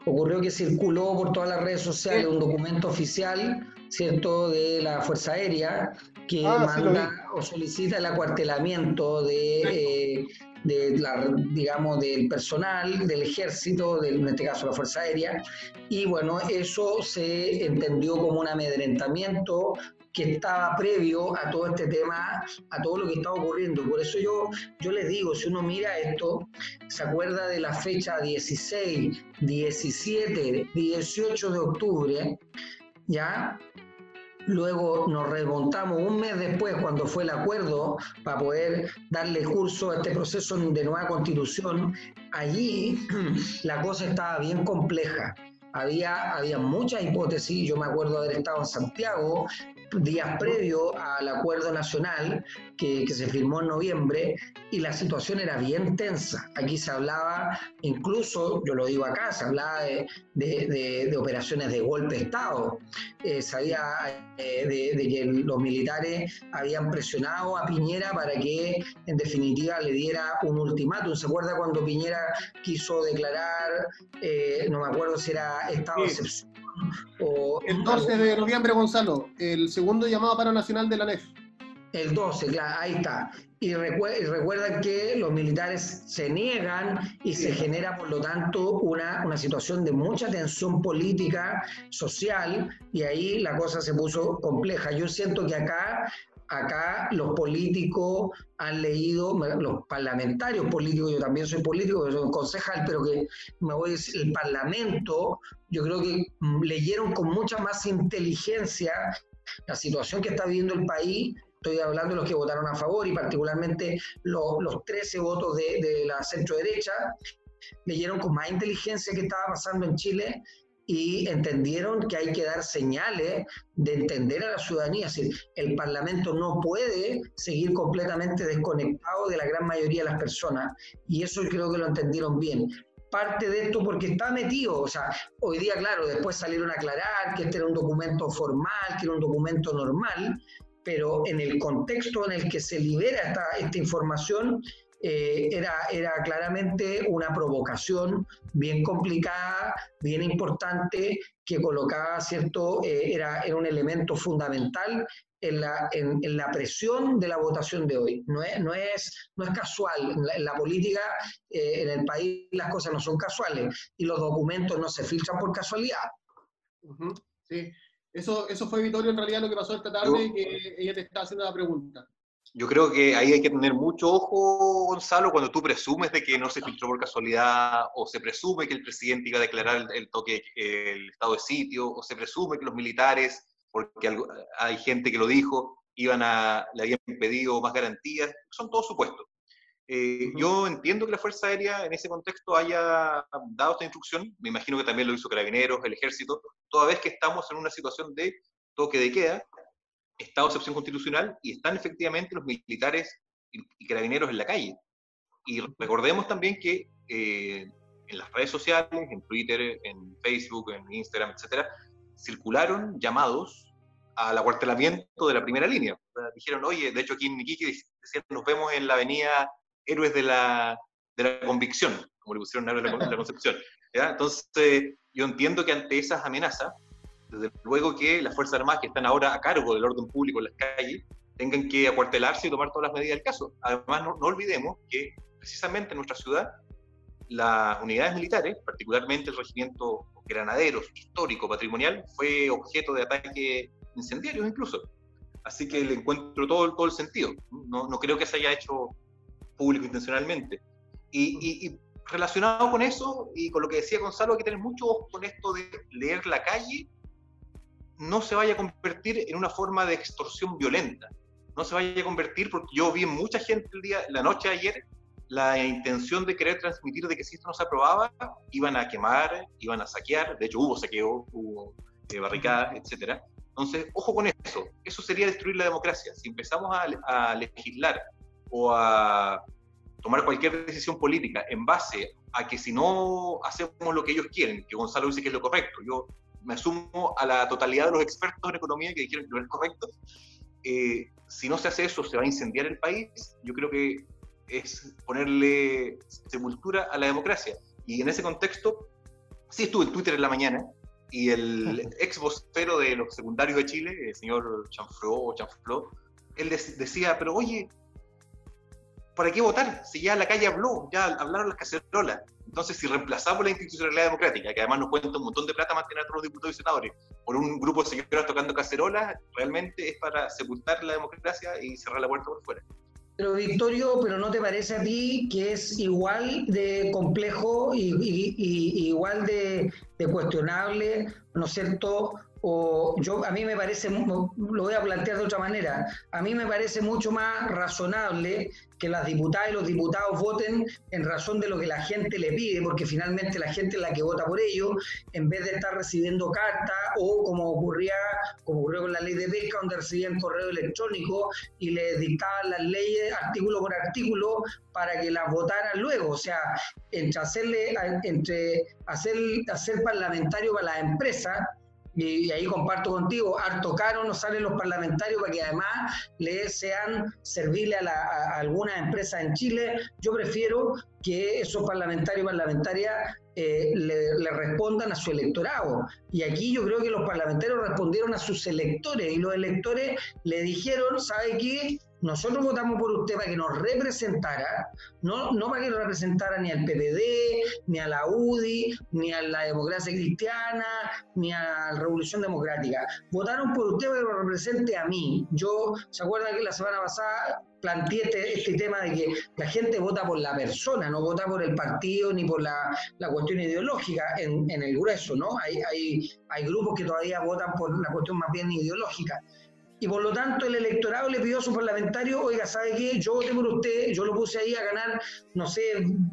Speaker 2: Ocurrió que circuló por todas las redes sociales un documento oficial, ¿cierto?, de la Fuerza Aérea que ah, manda o solicita el acuartelamiento de, eh, de la, digamos, del personal, del ejército, en este caso la Fuerza Aérea, y bueno, eso se entendió como un amedrentamiento que estaba previo a todo este tema, a todo lo que estaba ocurriendo. Por eso yo, yo les digo, si uno mira esto, se acuerda de la fecha 16, 17, 18 de octubre, ¿ya? Luego nos remontamos un mes después, cuando fue el acuerdo, para poder darle curso a este proceso de nueva constitución. Allí [clears throat] la cosa estaba bien compleja. Había, había muchas hipótesis. Yo me acuerdo haber estado en Santiago días previo al acuerdo nacional que, se firmó en noviembre y la situación era bien tensa. Aquí se hablaba, incluso, yo lo digo acá, se hablaba de, de, operaciones de golpe de Estado. Eh, sabía eh, de, que los militares habían presionado a Piñera para que en definitiva le diera un ultimátum. ¿Se acuerda cuando Piñera quiso declarar, eh, no me acuerdo si era estado de excepción?
Speaker 4: El 12 de noviembre, Gonzalo, el segundo llamado paro nacional de la NEF.
Speaker 2: El 12, claro, ahí está. Y, recuerden que los militares se niegan y se genera, por lo tanto, una, una situación de mucha tensión política, social, y ahí la cosa se puso compleja. Yo siento que acá acá los políticos han leído, los parlamentarios políticos, yo también soy político, soy concejal, pero que me voy a decir, el Parlamento, yo creo que mm, leyeron con mucha más inteligencia la situación que está viviendo el país. Estoy hablando de los que votaron a favor y particularmente los, los 13 votos de, de la centro derecha, leyeron con más inteligencia qué estaba pasando en Chile y entendieron que hay que dar señales de entender a la ciudadanía. Es decir, el Parlamento no puede seguir completamente desconectado de la gran mayoría de las personas y eso creo que lo entendieron bien. Parte de esto porque está metido, o sea, hoy día, claro, después salieron a aclarar que este era un documento formal, que era un documento normal, pero en el contexto en el que se libera esta, esta información, eh, era, era claramente una provocación bien complicada, bien importante, que colocaba, ¿cierto? Eh, era, era un elemento fundamental en la, en, la, presión de la votación de hoy. No es, no es, no es casual. En la, política, eh, en el país, las cosas no son casuales y los documentos no se filtran por casualidad.
Speaker 4: Sí, eso, eso fue, Vittorio, en realidad lo que pasó esta tarde, que ella te está haciendo la pregunta.
Speaker 3: Yo creo que ahí hay que tener mucho ojo, Gonzalo, cuando tú presumes de que no se filtró por casualidad, o se presume que el presidente iba a declarar el, toque, el estado de sitio, o se presume que los militares, porque hay gente que lo dijo, iban a, le habían pedido más garantías, son todos supuestos. Eh, yo entiendo que la Fuerza Aérea en ese contexto haya dado esta instrucción, me imagino que también lo hizo Carabineros, el Ejército, toda vez que estamos en una situación de toque de queda, estado de excepción constitucional, y están efectivamente los militares y, carabineros en la calle. Y recordemos también que eh, en las redes sociales, en Twitter, en Facebook, en Instagram, etcétera, circularon llamados al acuartelamiento de la primera línea. dijeron, oye, de hecho aquí en Iquique decían, nos vemos en la avenida héroes de la, de la convicción, como le pusieron héroes de la, concepción. Entonces, yo entiendo que ante esas amenazas, desde luego que las Fuerzas Armadas que están ahora a cargo del orden público en las calles, tengan que acuartelarse y tomar todas las medidas del caso. Además, no, no olvidemos que precisamente en nuestra ciudad, las unidades militares, particularmente el regimiento granaderos, histórico, patrimonial, fue objeto de ataques incendiarios incluso. Así que le encuentro todo, todo el sentido. No, no creo que se haya hecho público intencionalmente. Y, relacionado con eso y con lo que decía Gonzalo, hay que tener mucho ojo con esto de leer la calle, no se vaya a convertir en una forma de extorsión violenta. No se vaya a convertir, porque yo vi mucha gente el día, la noche de ayer, la intención de querer transmitir de que si esto no se aprobaba, iban a quemar, iban a saquear, de hecho hubo saqueo, hubo eh, barricadas, etc. Entonces, ojo con eso, eso sería destruir la democracia. Si empezamos a legislar o a tomar cualquier decisión política en base a que si no hacemos lo que ellos quieren, que Gonzalo dice que es lo correcto, yo me asumo a la totalidad de los expertos en economía que dijeron que no es correcto, eh, si no se hace eso se va a incendiar el país, yo creo que es ponerle sepultura a la democracia. Y en ese contexto, sí estuve en Twitter en la mañana y el [laughs] ex vocero de los secundarios de Chile, el señor Chanfro o él decía, pero oye, ¿para qué votar? Si ya la calle habló, ya hablaron las cacerolas. Entonces, si reemplazamos la institucionalidad democrática, que además nos cuenta un montón de plata mantener a todos los diputados y senadores, por un grupo de señoras tocando cacerolas, realmente es para sepultar la democracia y cerrar la puerta por fuera.
Speaker 2: Pero Victorio, ¿pero no te parece a ti que es igual de complejo y, igual de, cuestionable, ¿no es cierto?, o yo a mí me parece, lo voy a plantear de otra manera, a mí me parece mucho más razonable que las diputadas y los diputados voten en razón de lo que la gente le pide, porque finalmente la gente es la que vota por ellos, en vez de estar recibiendo cartas o como ocurría, como ocurrió con la ley de pesca, donde recibían correo electrónico y les dictaban las leyes artículo por artículo para que las votaran luego. O sea, entre hacerle, entre hacer, hacer parlamentario para las empresas y ahí comparto contigo, harto caro nos salen los parlamentarios para que además le sean serviles a, algunas empresas en Chile. Yo prefiero que esos parlamentarios y parlamentarias eh, le, respondan a su electorado. Y aquí yo creo que los parlamentarios respondieron a sus electores y los electores le dijeron, ¿sabe qué? Nosotros votamos por usted para que nos representara, no, no para que nos representara ni al PPD, ni a la UDI, ni a la democracia cristiana, ni a la Revolución Democrática. Votaron por usted para que nos represente a mí. Yo, ¿se acuerdan que la semana pasada planteé este, este, tema de que la gente vota por la persona, no vota por el partido ni por la, cuestión ideológica en, en, el grueso, ¿no? Hay, hay, hay grupos que todavía votan por la cuestión más bien ideológica y por lo tanto el electorado le pidió a su parlamentario, oiga, ¿sabe qué? Yo voté por usted, yo lo puse ahí a ganar, no sé,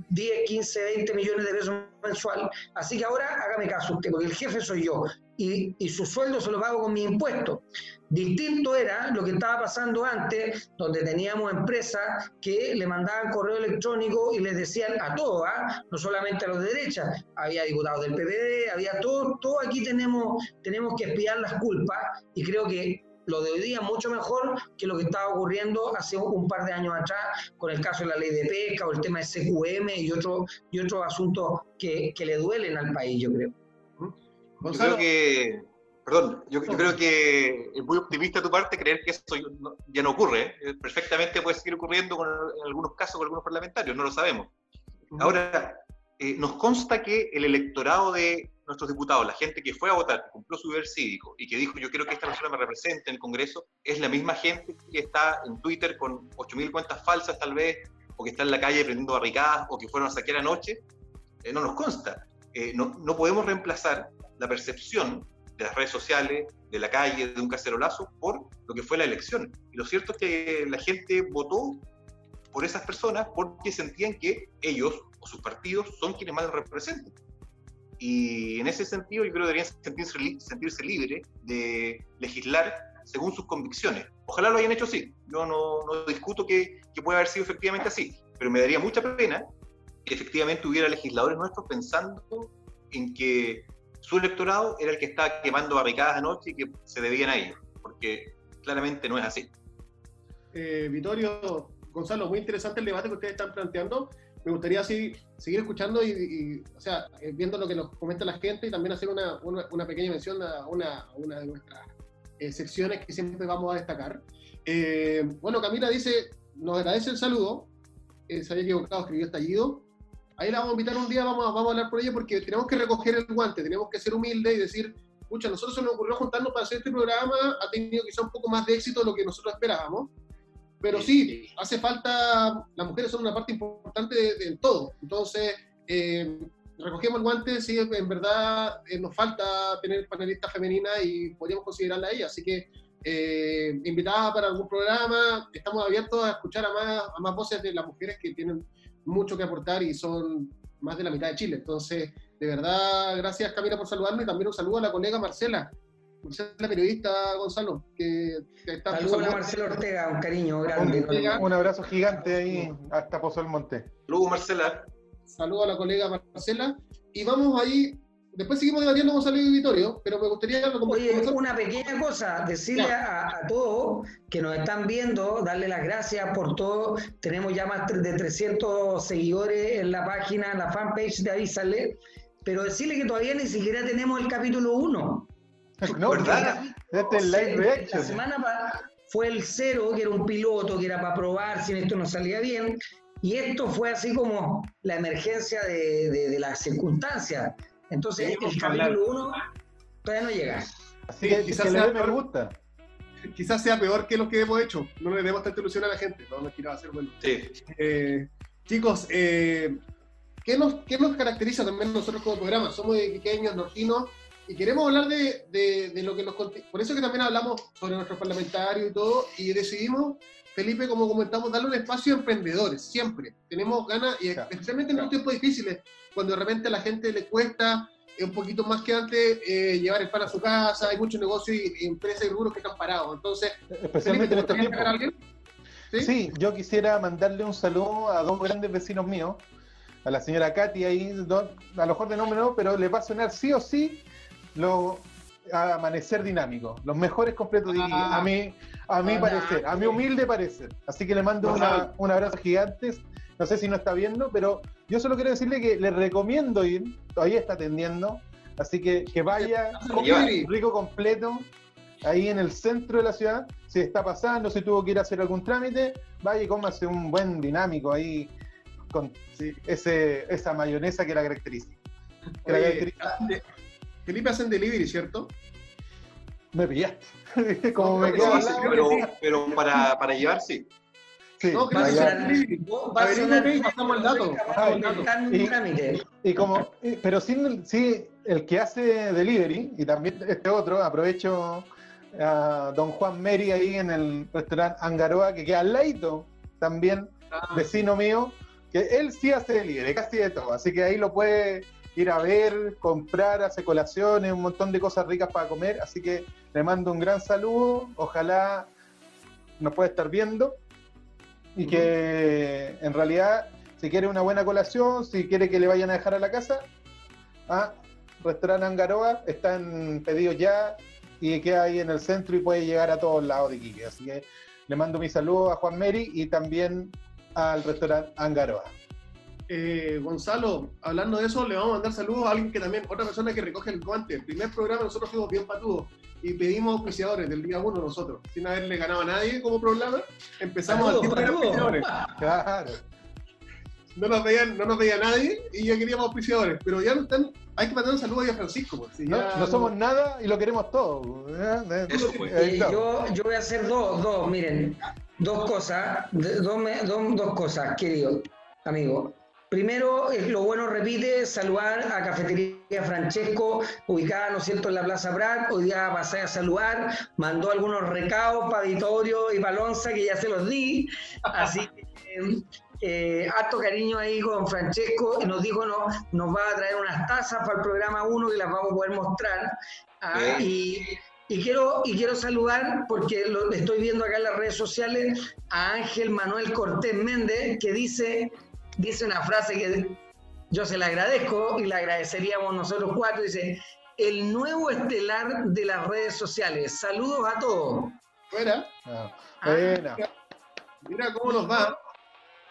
Speaker 2: 10, 15, 20 millones de pesos mensual, así que ahora hágame caso usted, porque el jefe soy yo, y, y su sueldo se lo pago con mi impuesto. Distinto era lo que estaba pasando antes, donde teníamos empresas que le mandaban correo electrónico y les decían a todos, ¿ah? no solamente a los de derecha, había diputados del PPD, había todo, todo aquí tenemos, tenemos que espiar las culpas y creo que lo de hoy día mucho mejor que lo que estaba ocurriendo hace un par de años atrás con el caso de la ley de pesca o el tema de CQM y otros y otros asuntos que, que, le duelen al país, yo creo.
Speaker 3: Yo creo que, perdón, yo, creo que es muy optimista tu parte creer que eso ya no ocurre. ¿eh? Perfectamente puede seguir ocurriendo con, en algunos casos con algunos parlamentarios, no lo sabemos. Ahora, eh, nos consta que el electorado de nuestros diputados, la gente que fue a votar, que cumplió su deber cívico y que dijo yo quiero que esta persona me represente en el Congreso, es la misma gente que está en Twitter con 8.000 cuentas falsas tal vez, o que está en la calle prendiendo barricadas, o que fueron a saquear anoche. Eh, no nos consta. Eh, no, no, podemos reemplazar la percepción de las redes sociales, de la calle, de un cacerolazo, por lo que fue la elección. Y lo cierto es que la gente votó por esas personas porque sentían que ellos o sus partidos son quienes más representan. Y en ese sentido yo creo que deberían sentirse, sentirse libres de legislar según sus convicciones. Ojalá lo hayan hecho así. Yo no, no discuto que, que pueda haber sido efectivamente así, pero me daría mucha pena que efectivamente hubiera legisladores nuestros pensando en que su electorado era el que estaba quemando barricadas anoche y que se debían a ellos, porque claramente no es así.
Speaker 4: Eh, Vittorio, Gonzalo, muy interesante el debate que ustedes están planteando me gustaría así, seguir escuchando y, o sea, eh, viendo lo que nos comenta la gente y también hacer una, una, pequeña mención a una, una de nuestras eh, secciones que siempre vamos a destacar. Eh, bueno, Camila dice, nos agradece el saludo, se había equivocado, escribió estallido. Ahí la vamos a invitar un día, vamos a, vamos a hablar por ello porque tenemos que recoger el guante, tenemos que ser humildes y decir, pucha, nosotros se nos ocurrió juntarnos para hacer este programa, ha tenido quizá un poco más de éxito de lo que nosotros esperábamos pero sí, hace falta, las mujeres son una parte importante de, todo. Entonces, eh, recogemos el guante, sí, en verdad eh, nos falta tener panelistas femeninas y podríamos considerarla a ella. Así que, eh, invitada para algún programa, estamos abiertos a escuchar a más, a más voces de las mujeres que tienen mucho que aportar y son más de la mitad de Chile. Entonces, de verdad, gracias Camila por saludarme y también un saludo a la colega Marcela, la periodista Gonzalo, que,
Speaker 2: está... Saludos a Marcelo Ortega, un cariño grande.
Speaker 1: Un, abrazo gigante ahí hasta Pozo del Monte.
Speaker 3: Saludos Marcela.
Speaker 4: Saludos a la colega Marcela. Y vamos ahí, después seguimos debatiendo Gonzalo y Vittorio, pero me gustaría...
Speaker 2: Oye, una pequeña cosa, decirle a, todos que nos están viendo, darle las gracias por todo. Tenemos ya más de 300 seguidores en la página, en la fanpage de Avísale, pero decirle que todavía ni siquiera tenemos el capítulo 1.
Speaker 1: No, ¿verdad? Este live
Speaker 2: La semana fue el cero, que era un piloto, que era para probar si esto no salía bien. Y esto fue así como la emergencia de, de, las circunstancias. Entonces, el capítulo 1 todavía no llega.
Speaker 1: Así que quizás sea, me gusta.
Speaker 4: quizás sea peor que lo que hemos hecho. No le demos tanta ilusión a la gente. No, no hacer bueno.
Speaker 3: Sí.
Speaker 4: Eh, chicos, eh, ¿qué, nos, ¿qué nos caracteriza también nosotros como programa? Somos pequeños, nortinos y queremos hablar de, de, lo que nos... Por eso que también hablamos sobre nuestros parlamentarios y todo, y decidimos, Felipe, como comentamos, darle un espacio a emprendedores, siempre. Tenemos ganas, y especialmente en estos tiempos difíciles, cuando de repente a la gente le cuesta eh, un poquito más que antes eh, llevar el pan a su casa, hay muchos negocios y, empresas y rubros que están parados. Entonces,
Speaker 1: especialmente en estos tiempos. ¿Sí? ¿Sí? yo quisiera mandarle un saludo a dos grandes vecinos míos, a la señora Katy ahí, a lo mejor de nombre no, pero le va a sonar sí o sí lo amanecer dinámico, los mejores completos a mí, a mí parecer, a mi humilde parecer. Así que le mando un abrazo gigante. No sé si no está viendo, pero yo solo quiero decirle que le recomiendo ir, todavía está atendiendo, así que que vaya, rico completo, ahí en el centro de la ciudad, si está pasando, si tuvo que ir a hacer algún trámite, vaya y cómase un buen dinámico ahí con ese, esa mayonesa que la caracteriza.
Speaker 4: Que la caracteriza. Felipe hacen delivery, ¿cierto?
Speaker 1: Me pillaste. [laughs]
Speaker 3: Como me quedo pero, pero para, para llevar, sí.
Speaker 1: Sí, no,
Speaker 4: creo que Va a el dato.
Speaker 1: Y, como, pero sin, sí, el que hace delivery, y también este otro, aprovecho a don Juan Meri ahí en el restaurante Angaroa, que queda al lado, también, ah. vecino mío, que él sí hace delivery, casi de todo, así que ahí lo puede ir a ver, comprar, hace colaciones, un montón de cosas ricas para comer. Así que le mando un gran saludo. Ojalá nos pueda estar viendo. Y que en realidad, si quiere una buena colación, si quiere que le vayan a dejar a la casa, a Restaurante Angaroa, están pedidos ya y queda ahí en el centro y puede llegar a todos lados de Iquique. Así que le mando mi saludo a Juan Meri y también al restaurante Angaroa.
Speaker 4: Eh, Gonzalo, hablando de eso, le vamos a mandar saludos a alguien que también, otra persona que recoge el guante. El primer programa nosotros fuimos bien patudos y pedimos auspiciadores del día uno nosotros, sin haberle ganado a nadie como programa. Empezamos al tipo de auspiciadores. Claro. No nos, veía, no nos veía nadie y ya queríamos auspiciadores, pero ya no están. Hay que mandar un saludo a Francisco. Pues,
Speaker 1: no, no, somos nada y lo queremos todo.
Speaker 2: ¿eh? Eh, yo, yo, voy a hacer dos, dos, miren, dos cosas, dos, dos, dos cosas, querido amigo. Primero, lo bueno, repite, saludar a Cafetería Francesco, ubicada, ¿no es cierto?, en la Plaza Prat. Hoy día pasé a saludar, mandó algunos recados para Vitorio y para Lonza, que ya se los di. Así que, eh, harto cariño ahí con Francesco, y nos dijo, no, nos va a traer unas tazas para el programa 1 que las vamos a poder mostrar. Ah, y, quiero, y quiero saludar, porque lo estoy viendo acá en las redes sociales, a Ángel Manuel Cortés Méndez, que dice dice una frase que yo se la agradezco y la agradeceríamos nosotros cuatro, dice, el nuevo estelar de las redes sociales. Saludos a todos.
Speaker 4: Buena. Ah, buena. Mira cómo nos va.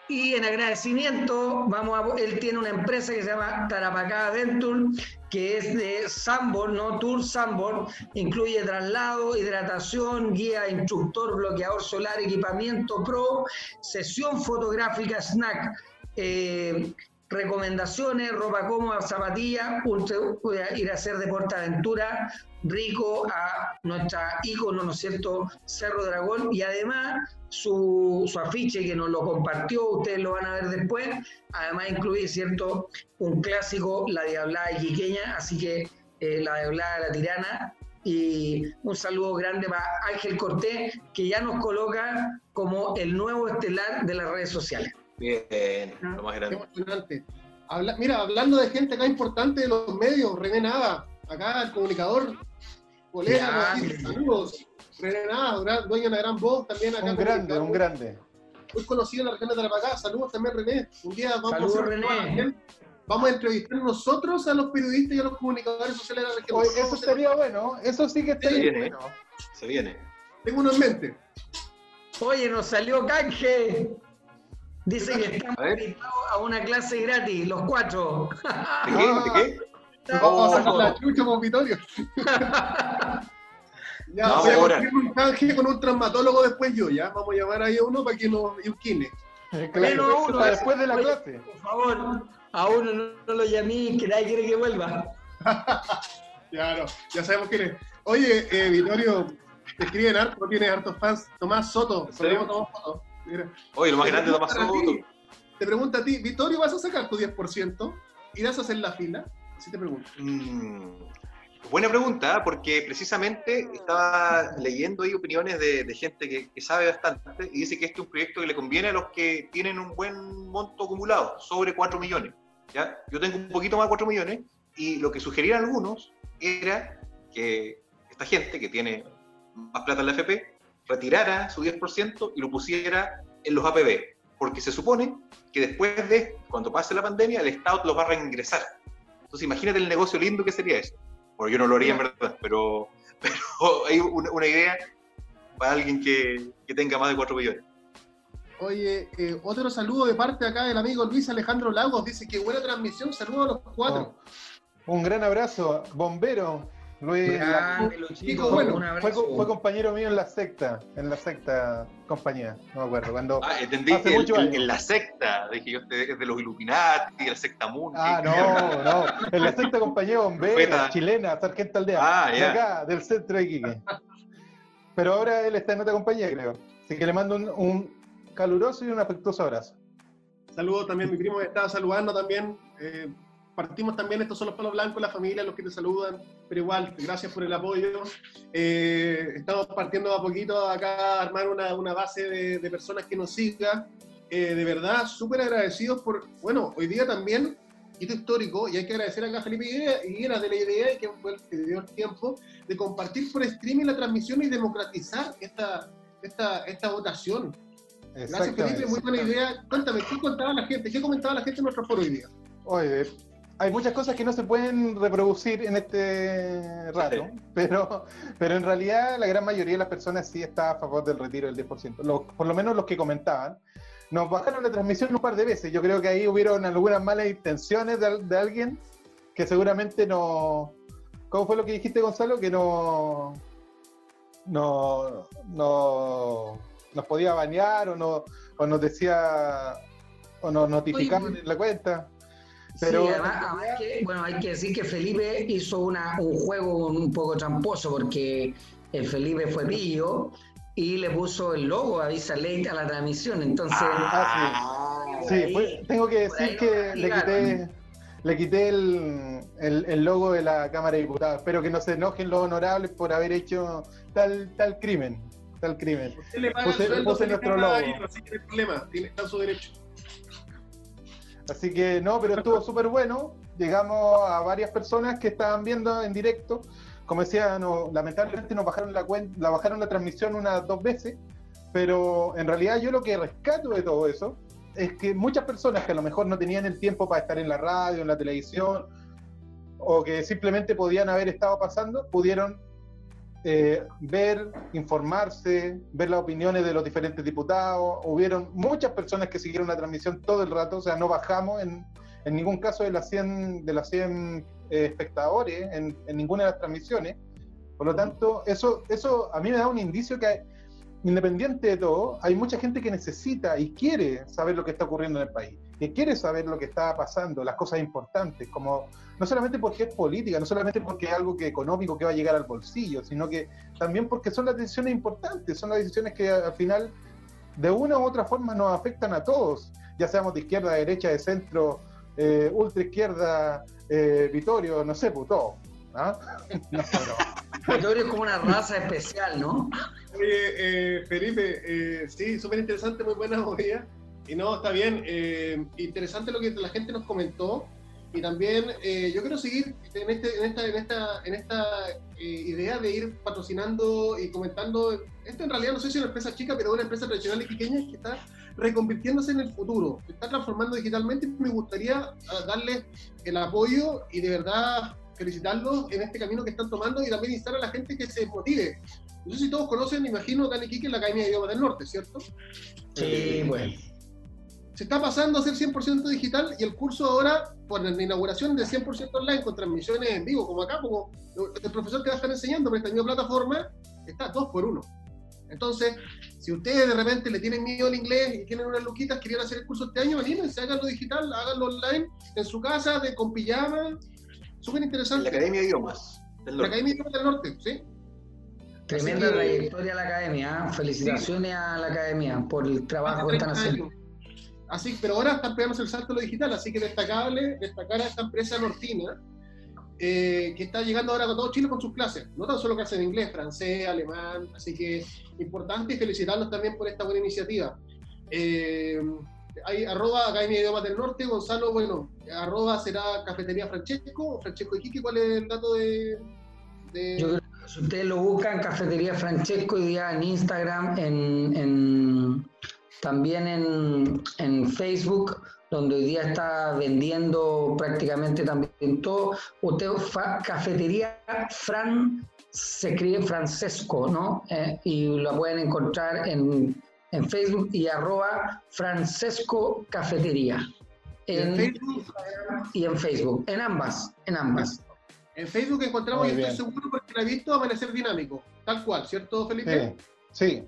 Speaker 2: Y en agradecimiento, vamos a, él tiene una empresa que se llama Tarapacá Venture, que es de Sambor, ¿no? Tour Sambor, incluye traslado, hidratación, guía, instructor, bloqueador solar, equipamiento pro, sesión fotográfica, snack, eh, recomendaciones, ropa cómoda, zapatillas, ir a hacer deporte aventura rico a nuestra ícono, ¿no es cierto?, Cerro Dragón, y además su, su, afiche que nos lo compartió, ustedes lo van a ver después, además incluye, ¿cierto?, un clásico, la Diablada Iquiqueña, así que eh, la Diablada de la Tirana, y un saludo grande para Ángel Cortés, que ya nos coloca como el nuevo estelar de las redes sociales.
Speaker 3: Bien, lo más grande.
Speaker 4: mira, hablando de gente acá importante de los medios, René Nava, acá el comunicador, colega, saludos. René Nava, dueño de la gran voz, también acá.
Speaker 1: Un grande, un grande.
Speaker 4: Muy conocido en la región de Tarapacá. Saludos también, René. Un día vamos a René. Vamos a entrevistar nosotros a los periodistas y a los comunicadores sociales de la región.
Speaker 1: eso sería bueno, eso sí que estaría bueno.
Speaker 3: Se viene.
Speaker 4: Tengo uno en mente.
Speaker 2: Oye, nos salió canje. Dice que estamos invitados a una clase gratis, los cuatro.
Speaker 3: ¿De qué? ¿De qué? [laughs]
Speaker 4: Vamos a sacar la chucha con Vitorio. [laughs] ya, voy a un canje con un traumatólogo después yo, ya. Vamos a llamar ahí a uno para que nos inquine.
Speaker 1: Eh, claro, uno, después de la clase.
Speaker 2: Por favor, a uno no, lo llamé, que nadie quiere que vuelva. [laughs]
Speaker 4: no, ya sabemos quién es. Oye, eh, Vitorio, te escriben harto, tienes hartos fans. Tomás Soto, Tomás Soto.
Speaker 3: Oye, lo más grande lo pasó.
Speaker 4: Te pregunta a ti, Vittorio, ¿vas a sacar tu 10%? ¿Irás a hacer la fila? Así te pregunto.
Speaker 3: Mm, buena pregunta, porque precisamente estaba leyendo ahí opiniones de, gente que, sabe bastante y dice que este es un proyecto que le conviene a los que tienen un buen monto acumulado, sobre 4 millones. ¿ya? Yo tengo un poquito más de 4 millones y lo que sugerían algunos era que esta gente que tiene más plata en la FP retirara su 10% y lo pusiera en los APB, porque se supone que después de, cuando pase la pandemia, el Estado los va a reingresar. Entonces imagínate el negocio lindo que sería eso. Bueno, yo no lo haría en verdad, pero, [laughs] pero hay una, idea para alguien que, que, tenga más de 4 millones.
Speaker 4: Oye, eh, otro saludo de parte acá del amigo Luis Alejandro Lagos, dice que buena transmisión, saludos a los cuatro.
Speaker 1: Oh, un gran abrazo, bombero, Luis, fue, compañero mío en la secta, en la secta compañía, no me acuerdo. Cuando
Speaker 3: ah, entendí en la secta, dije yo, es de los Illuminati, la secta Moon.
Speaker 1: Ah, no, no, en la secta compañía bombera, chilena, sargento aldea, ah, de acá, del centro de Iquique. Pero ahora él está en otra compañía, creo. Así que le mando un, caluroso y un afectuoso abrazo.
Speaker 4: Saludos también, mi primo que estaba saludando también. Eh, partimos también, estos son los palos blancos, la familia, los que te saludan, pero igual, gracias por el apoyo. Eh, estamos partiendo a poquito acá a armar una, una base de, de, personas que nos sigan. Eh, de verdad, súper agradecidos por, bueno, hoy día también, hito histórico, y hay que agradecer acá a Felipe Higuera de la idea, que fue el que dio el tiempo, de compartir por streaming la transmisión y democratizar esta, esta, esta votación. Gracias Felipe, muy buena idea. Cuéntame, ¿qué contaba la gente? ¿Qué comentaba la gente en nuestro foro hoy día?
Speaker 1: Oye, hay muchas cosas que no se pueden reproducir en este rato, pero, pero en realidad la gran mayoría de las personas sí está a favor del retiro del 10%, por lo menos los que comentaban. Nos bajaron la transmisión un par de veces, yo creo que ahí hubieron algunas malas intenciones de, alguien que seguramente no... ¿Cómo fue lo que dijiste, Gonzalo? Que no... No, no nos podía bañar o, no, o nos decía o nos notificaban en la cuenta.
Speaker 2: Pero sí, además, bueno, hay que decir que Felipe hizo una, un juego un poco tramposo porque el Felipe fue pillo y le puso el logo Avisa Late a la transmisión. Entonces,
Speaker 1: ah, sí, sí tengo que decir que le quité, le quité el, el, logo de la Cámara de Diputados. Espero que no se enojen los honorables por haber hecho tal, tal crimen. Tal crimen.
Speaker 4: puse, nuestro logo. Así que no hay problema, tiene, está su derecho.
Speaker 1: Así que no, pero estuvo súper bueno. Llegamos a varias personas que estaban viendo en directo. Como decía, no, lamentablemente nos bajaron la, la bajaron la transmisión unas dos veces, pero en realidad yo lo que rescato de todo eso es que muchas personas que a lo mejor no tenían el tiempo para estar en la radio, en la televisión, o que simplemente podían haber estado pasando, pudieron eh, ver, informarse, ver las opiniones de los diferentes diputados. Hubieron muchas personas que siguieron la transmisión todo el rato, o sea, no bajamos en, en ningún caso de las 100, de las 100 eh, espectadores en, en, ninguna de las transmisiones. Por lo tanto, eso, eso a mí me da un indicio que independiente de todo, hay mucha gente que necesita y quiere saber lo que está ocurriendo en el país, que quiere saber lo que está pasando, las cosas importantes, como no solamente porque es política, no solamente porque es algo que económico que va a llegar al bolsillo, sino que también porque son las decisiones importantes, son las decisiones que al final de una u otra forma nos afectan a todos, ya seamos de izquierda, de derecha, de centro, eh, ultra izquierda, eh, Vitorio, no sé, pues. ¿Ah?
Speaker 2: Vitorio es como una raza especial, ¿no?
Speaker 4: Oye, eh, Felipe, eh, sí, súper interesante, muy buena movida. Y no, está bien. Eh, interesante lo que la gente nos comentó. Y también yo quiero seguir en, este, en esta, en esta, en esta idea de ir patrocinando y comentando. Esto en realidad no sé si es una empresa chica, pero una empresa tradicional y pequeña que está reconvirtiéndose en el futuro, se está transformando digitalmente. Me gustaría ah, darles el apoyo y de verdad felicitarlos en este camino que están tomando y también instar a la gente que se motive. No sé si todos conocen, me imagino, Dani Kike en la Academia de Idiomas del Norte, ¿cierto?
Speaker 2: Sí, bueno.
Speaker 4: Se está pasando a ser 100% digital y el curso ahora, por la inauguración de 100% online con transmisiones en vivo, como acá, como el profesor que va a estar enseñando por esta misma plataforma, está dos por uno. Entonces, si ustedes de repente le tienen miedo al inglés y tienen unas luquitas, querían hacer el curso este año, anímense, háganlo digital, háganlo online, en su casa, de, con pijama, súper interesante.
Speaker 3: La Academia de Idiomas
Speaker 4: del Norte. La Academia de Idiomas del Norte, sí.
Speaker 2: Tremenda trayectoria a la academia. ¿ah? Felicitaciones a la academia por el trabajo que están haciendo.
Speaker 4: Así, pero ahora están pegando el salto a lo digital, así que destacable destacar a esta empresa nortina eh, que está llegando ahora a todo Chile con sus clases, no tan solo clases en inglés, francés, alemán, así que importante y felicitarlos también por esta buena iniciativa. Eh, hay arroba Academia de Idiomas del Norte, Gonzalo, bueno, arroba será Cafetería Francesco, Francesco Iquique, ¿cuál es el dato de...?
Speaker 2: Yo creo que si ustedes lo buscan, Cafetería Francesco, y día en Instagram, en, también en, en, Facebook, donde hoy día está vendiendo prácticamente también todo. Usted, Cafetería Fran, se escribe Francesco, ¿no? Eh, y la pueden encontrar en en Facebook y arroba Francesco Cafetería. En, Facebook y en Facebook, en ambas, en ambas.
Speaker 4: En Facebook encontramos, y estoy seguro porque la he visto, Amanecer Dinámico, tal cual, ¿cierto, Felipe?
Speaker 1: Sí,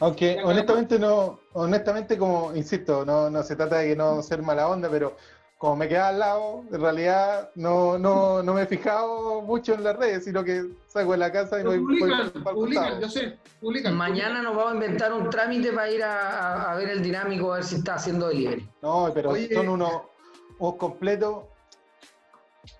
Speaker 1: Aunque honestamente no, honestamente como insisto, no, no se trata de que no ser mala onda, pero como me quedaba al lado, en realidad no, no, no me he fijado mucho en las redes, sino que salgo de la casa y voy,
Speaker 4: publican, publican, yo sé, publican.
Speaker 2: Mañana nos vamos a inventar un trámite para ir a, a, ver el dinámico, a ver si está haciendo delivery.
Speaker 1: No, pero son unos, completos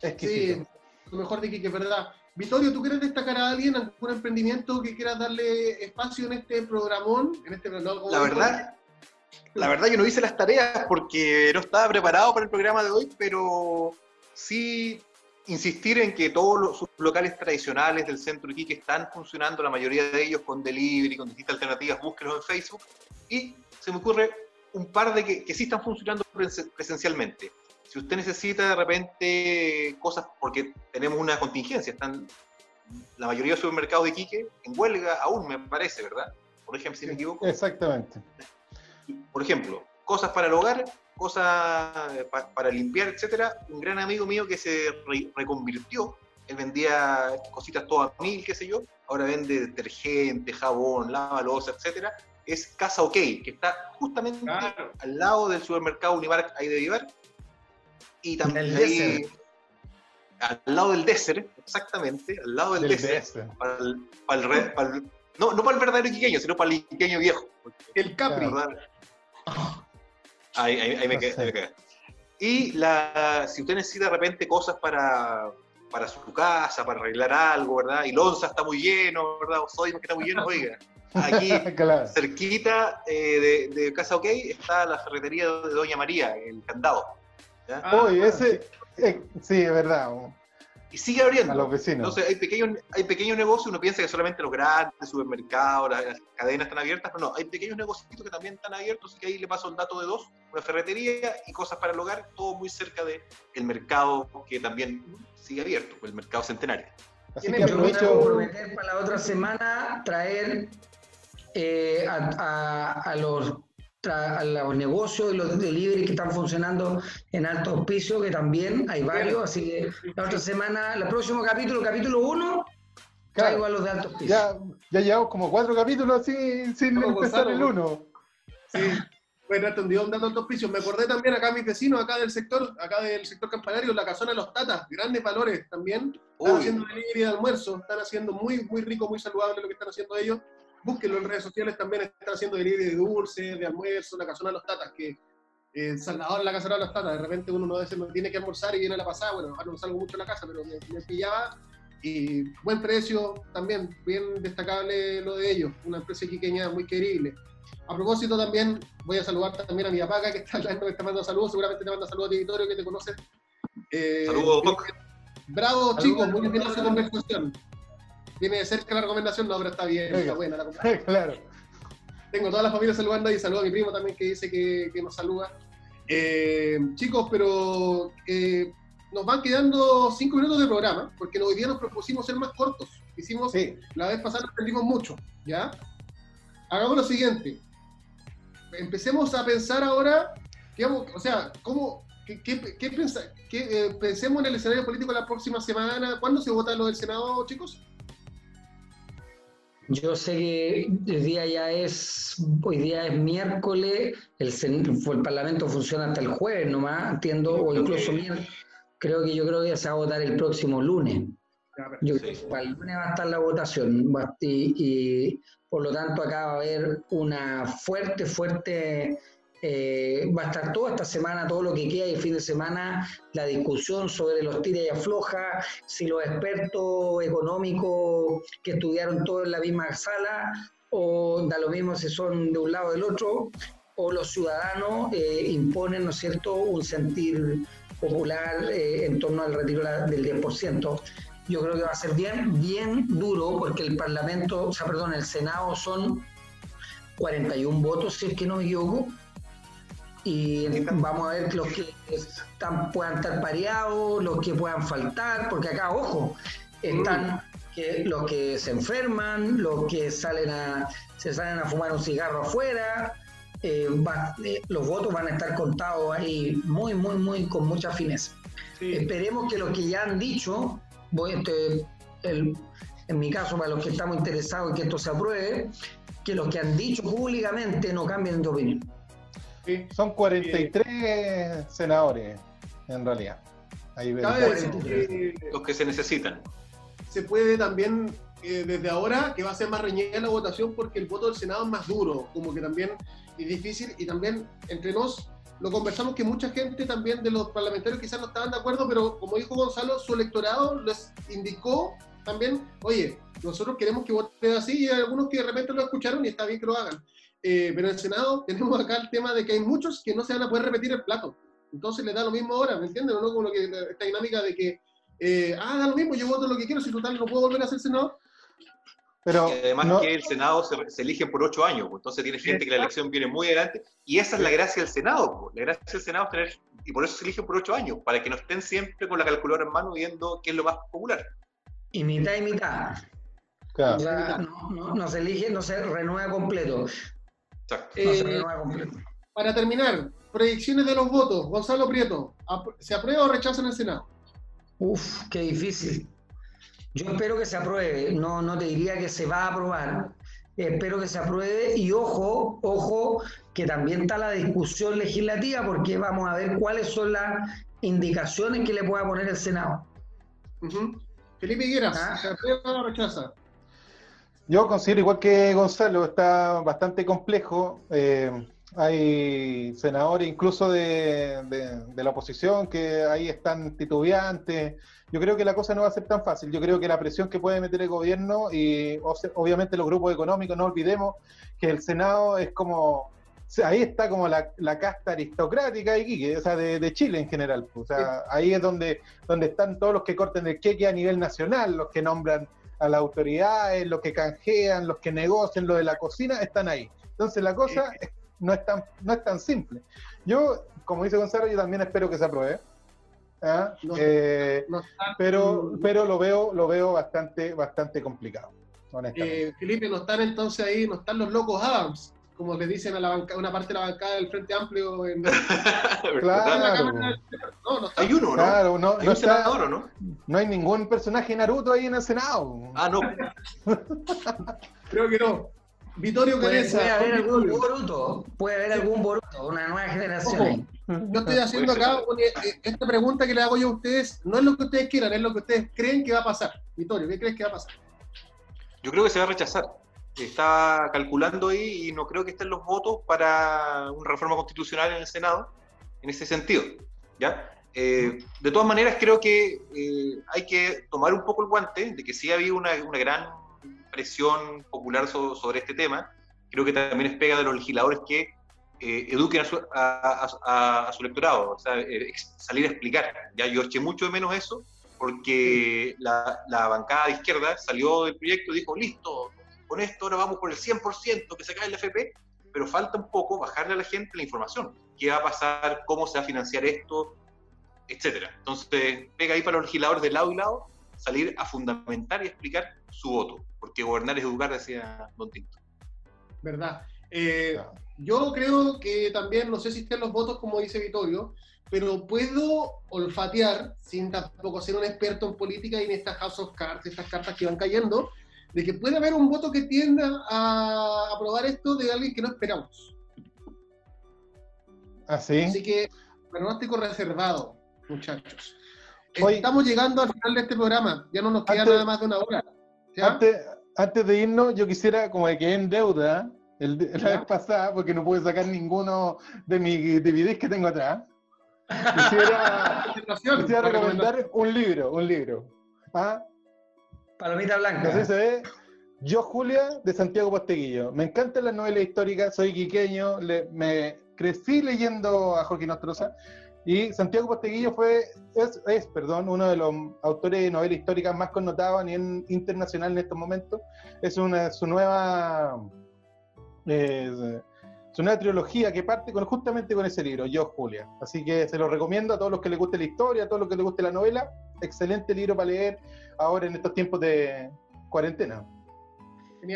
Speaker 1: exquisitos.
Speaker 4: Sí, lo mejor de que es verdad. Vittorio, ¿tú quieres destacar a alguien, algún emprendimiento que quieras darle espacio en este programón? En este,
Speaker 3: la verdad, la verdad yo no hice las tareas porque no estaba preparado para el programa de hoy, pero sí insistir en que todos los locales tradicionales del centro de Iquique están funcionando, la mayoría de ellos con delivery, con distintas alternativas, búsquenlos en Facebook. Y se me ocurre un par de que, que sí están funcionando presencialmente. si usted necesita de repente cosas, porque tenemos una contingencia, están la mayoría de supermercados de Iquique en huelga aún, me parece, ¿verdad? Por ejemplo, si me equivoco.
Speaker 1: Exactamente.
Speaker 3: Por ejemplo, cosas para el hogar, cosas para limpiar, etcétera. Un gran amigo mío que se reconvirtió, él vendía cositas todas mil, qué sé yo, ahora vende detergente, jabón, lavalosa, etcétera. Es Casa OK, que está justamente al lado del supermercado Unimark ahí de Vivar. Y también ahí, al lado del Desert, exactamente, al lado del, Desert, Para el, no, no para el verdadero iquiqueño, sino para el iquiqueño viejo.
Speaker 4: El Capri.
Speaker 3: Ahí, ahí, me quedé, Y la, si usted necesita de repente cosas para, para su casa, para arreglar algo, ¿verdad? Y Lonza está muy lleno, ¿verdad? O Soy que está muy lleno, oiga. Aquí, [laughs] cerquita eh, de, Casa OK, está la ferretería de Doña María, el candado.
Speaker 1: ¿ya? Ese, eh, sí, es verdad
Speaker 3: y sigue abriendo. A los vecinos. Entonces hay pequeños, hay pequeños negocios, uno piensa que solamente los grandes supermercados, las, cadenas están abiertas, pero no, hay pequeños negocios que también están abiertos, así que ahí le paso el dato de dos, una ferretería y cosas para el hogar, todo muy cerca del el mercado que también sigue abierto, el mercado centenario.
Speaker 2: Así que aprovecho... para la otra semana traer eh, a los a los negocios y los delivery que están funcionando en alto auspicio, que también hay varios, así que la otra semana, el próximo capítulo, capítulo 1, traigo a los de alto auspicio.
Speaker 1: Ya, ya llevamos como cuatro capítulos así sin empezar el 1.
Speaker 4: Sí. Bueno, entendió un dato alto auspicio. Me acordé también acá mis vecinos, acá del sector, acá del sector campanario, la casona de los tatas, grandes valores también. Están haciendo delivery de almuerzo, están haciendo muy, muy rico, muy saludable lo que están haciendo ellos búsquenlo en redes sociales, también están haciendo delivery de dulce, de almuerzo, la casona de los tatas, que en Salvador la casona de los tatas, de repente uno no, no tiene que almorzar y viene a la pasada, bueno, ahora no salgo mucho en la casa, pero me, pillaba y buen precio también, bien destacable lo de ellos, una empresa quiqueña muy querible. A propósito también, voy a saludar también a mi papá que está, que está mandando saludos, seguramente te manda saludos a ti, Vittorio, que te conoce.
Speaker 3: Eh, saludos,
Speaker 4: Bravo, chicos, muy bien su conversación. Tiene de cerca la recomendación, no, pero está bien, está buena la [laughs] recomendación. claro. Tengo toda la familia saludando y saludo a mi primo también que dice que, nos saluda. Eh, chicos, pero eh, nos van quedando cinco minutos de programa, porque hoy día nos propusimos ser más cortos. Hicimos, la vez pasada aprendimos mucho, ¿ya? Hagamos lo siguiente. Empecemos a pensar ahora, digamos, o sea, ¿cómo, qué, qué, qué, eh, pensemos en el escenario político la próxima semana? ¿Cuándo se vota lo del Senado, chicos?
Speaker 2: Yo sé que el día ya es, hoy día es miércoles, el, el Parlamento funciona hasta el jueves nomás, entiendo, o incluso miércoles. Creo que yo creo que se va a votar el próximo lunes. Yo creo que para el lunes va a estar la votación y, y por lo tanto acá va a haber una fuerte, fuerte eh, va a estar toda esta semana, todo lo que queda y el fin de semana, la discusión sobre los tira y afloja, si los expertos económicos que estudiaron todo en la misma sala, o da lo mismo si son de un lado o del otro, o los ciudadanos eh, imponen, ¿no es cierto?, un sentir popular eh, en torno al retiro del 10%. Yo creo que va a ser bien, bien duro porque el Parlamento, o sea, perdón, el Senado son 41 votos, si es que no me equivoco, y vamos a ver los que están, puedan estar pareados, los que puedan faltar, porque acá, ojo, están que, los que se enferman, los que salen a, se salen a fumar un cigarro afuera, eh, eh, los votos van a estar contados ahí muy, muy, muy con mucha fineza. Esperemos que los que ya han dicho, voy, este, en mi caso, para los que estamos interesados en que esto se apruebe, que los que han dicho públicamente no cambien de opinión.
Speaker 1: Son 43 senadores, en realidad.
Speaker 3: los que se necesitan.
Speaker 4: Se puede también, eh, desde ahora, que va a ser más reñida la votación porque el voto del Senado es más duro, como que también es difícil y también entre nos lo conversamos que mucha gente también de los parlamentarios quizás no estaban de acuerdo, pero como dijo Gonzalo, su electorado les indicó también, oye, nosotros queremos que voten así y hay algunos que de repente lo escucharon y está bien que lo hagan. Eh, pero en el Senado tenemos acá el tema de que hay muchos que no se van a poder repetir el plato. Entonces le da lo mismo ahora, ¿me entienden? ¿no? Como lo que, esta dinámica de que, eh, ah, da lo mismo, yo voto lo que quiero, si total no puedo volver a ser senador.
Speaker 3: Pero y además que el Senado se, elige por ocho años, pues, entonces tiene gente que la elección viene muy adelante, y esa es la gracia del Senado, pues. la gracia del Senado es tener, y por eso se elige por ocho años, para que no estén siempre con la calculadora en mano viendo qué es lo más popular.
Speaker 2: Y mitad y mitad. Claro. no, se elige, no se renueva completo.
Speaker 4: Exacto. eh. Para terminar, proyecciones de los votos. Gonzalo Prieto, ¿se aprueba o rechaza en el Senado?
Speaker 2: Uf, qué difícil. Yo espero que se apruebe, no, no te diría que se va a aprobar, espero que se apruebe y ojo, ojo, que también está la discusión legislativa porque vamos a ver cuáles son las indicaciones que le pueda poner el Senado.
Speaker 4: Felipe Higueras, ah. ¿se aprueba o rechaza?
Speaker 1: Yo considero igual que Gonzalo, está bastante complejo. Eh, hay senadores incluso de, de, la oposición que ahí están titubeantes. Yo creo que la cosa no va a ser tan fácil. Yo creo que la presión que puede meter el gobierno y obviamente los grupos económicos, no olvidemos que el Senado es como, ahí está como la, la casta aristocrática de, o sea, de, Chile en general. O sea, ahí es donde, donde están todos los que corten el queque a nivel nacional, los que nombran a las autoridades, los que canjean, los que negocian, lo de la cocina, están ahí. Entonces la cosa no, es tan, no es tan simple. Yo, como dice Gonzalo, yo también espero que se apruebe. ¿ah? Eh, pero, pero lo veo, lo veo bastante, bastante complicado.
Speaker 4: Eh, Felipe, no están entonces ahí, no están los locos Adams, como le dicen a la banca, una parte de la bancada del Frente Amplio. En... [laughs]
Speaker 1: claro. No, no hay uno, ¿no? Claro, no, ¿Hay un senador, no? No hay ningún personaje Naruto ahí en el Senado.
Speaker 3: Ah, no. [laughs]
Speaker 4: Creo que no. Vittorio Quereza.
Speaker 2: Puede haber algún Boruto, puede haber algún Boruto, una nueva generación.
Speaker 4: yo estoy haciendo acá eh, esta pregunta que le hago yo a ustedes, no es lo que ustedes quieran, es lo que ustedes creen que va a pasar. Vittorio, ¿qué crees que va a pasar?
Speaker 3: Yo creo que se va a rechazar. Está calculando ahí y no creo que estén los votos para una reforma constitucional en el Senado en ese sentido. ¿ya? Eh, de todas maneras, creo que eh, hay que tomar un poco el guante de que sí ha habido una, una gran presión popular sobre este tema. Creo que también es pega de los legisladores que eh, eduquen a su, a, su, electorado, o sea, eh, salir a explicar. Ya yo eché mucho de menos eso, porque la, la, bancada de izquierda salió del proyecto y dijo, listo, con esto ahora vamos por el 100% que se cae el FP, pero falta un poco bajarle a la gente la información. ¿Qué va a pasar? ¿Cómo se va a financiar esto? Etcétera. Entonces, pega ahí para los legisladores de lado y lado salir a fundamentar y explicar su voto, porque gobernar es educar, decía Don Tinto.
Speaker 4: ¿Verdad? Eh, yo creo que también, no sé si estén los votos como dice Vittorio, pero puedo olfatear, sin tampoco ser un experto en política y en estas House of Cards, estas cartas que van cayendo, de que puede haber un voto que tienda a aprobar esto de alguien que no esperamos.
Speaker 1: ¿Ah, sí?
Speaker 4: Así que pronóstico reservado, muchachos. Estamos llegando al final de este programa, ya no nos queda nada más de una hora.
Speaker 1: Antes, de irnos, yo quisiera, como que quedé en deuda el, la vez pasada, porque no pude sacar ninguno de mis DVDs que tengo atrás. Quisiera, [laughs] quisiera recomendar un libro, un libro. ¿Ah?
Speaker 2: Palomita Blanca.
Speaker 1: Yo, Julia, de Santiago Posteguillo. Me encantan las novelas históricas, soy quiqueño, me crecí leyendo a Joaquín Ostroza y Santiago Posteguillo fue, es, perdón, uno de los autores de novelas históricas más connotados a nivel internacional en estos momentos. Es una, su nueva eh, su nueva trilogía que parte con, justamente con ese libro, Yo, Julia. Así que se lo recomiendo a todos los que les guste la historia, a todos los que les guste la novela. Excelente libro para leer ahora en estos tiempos de cuarentena.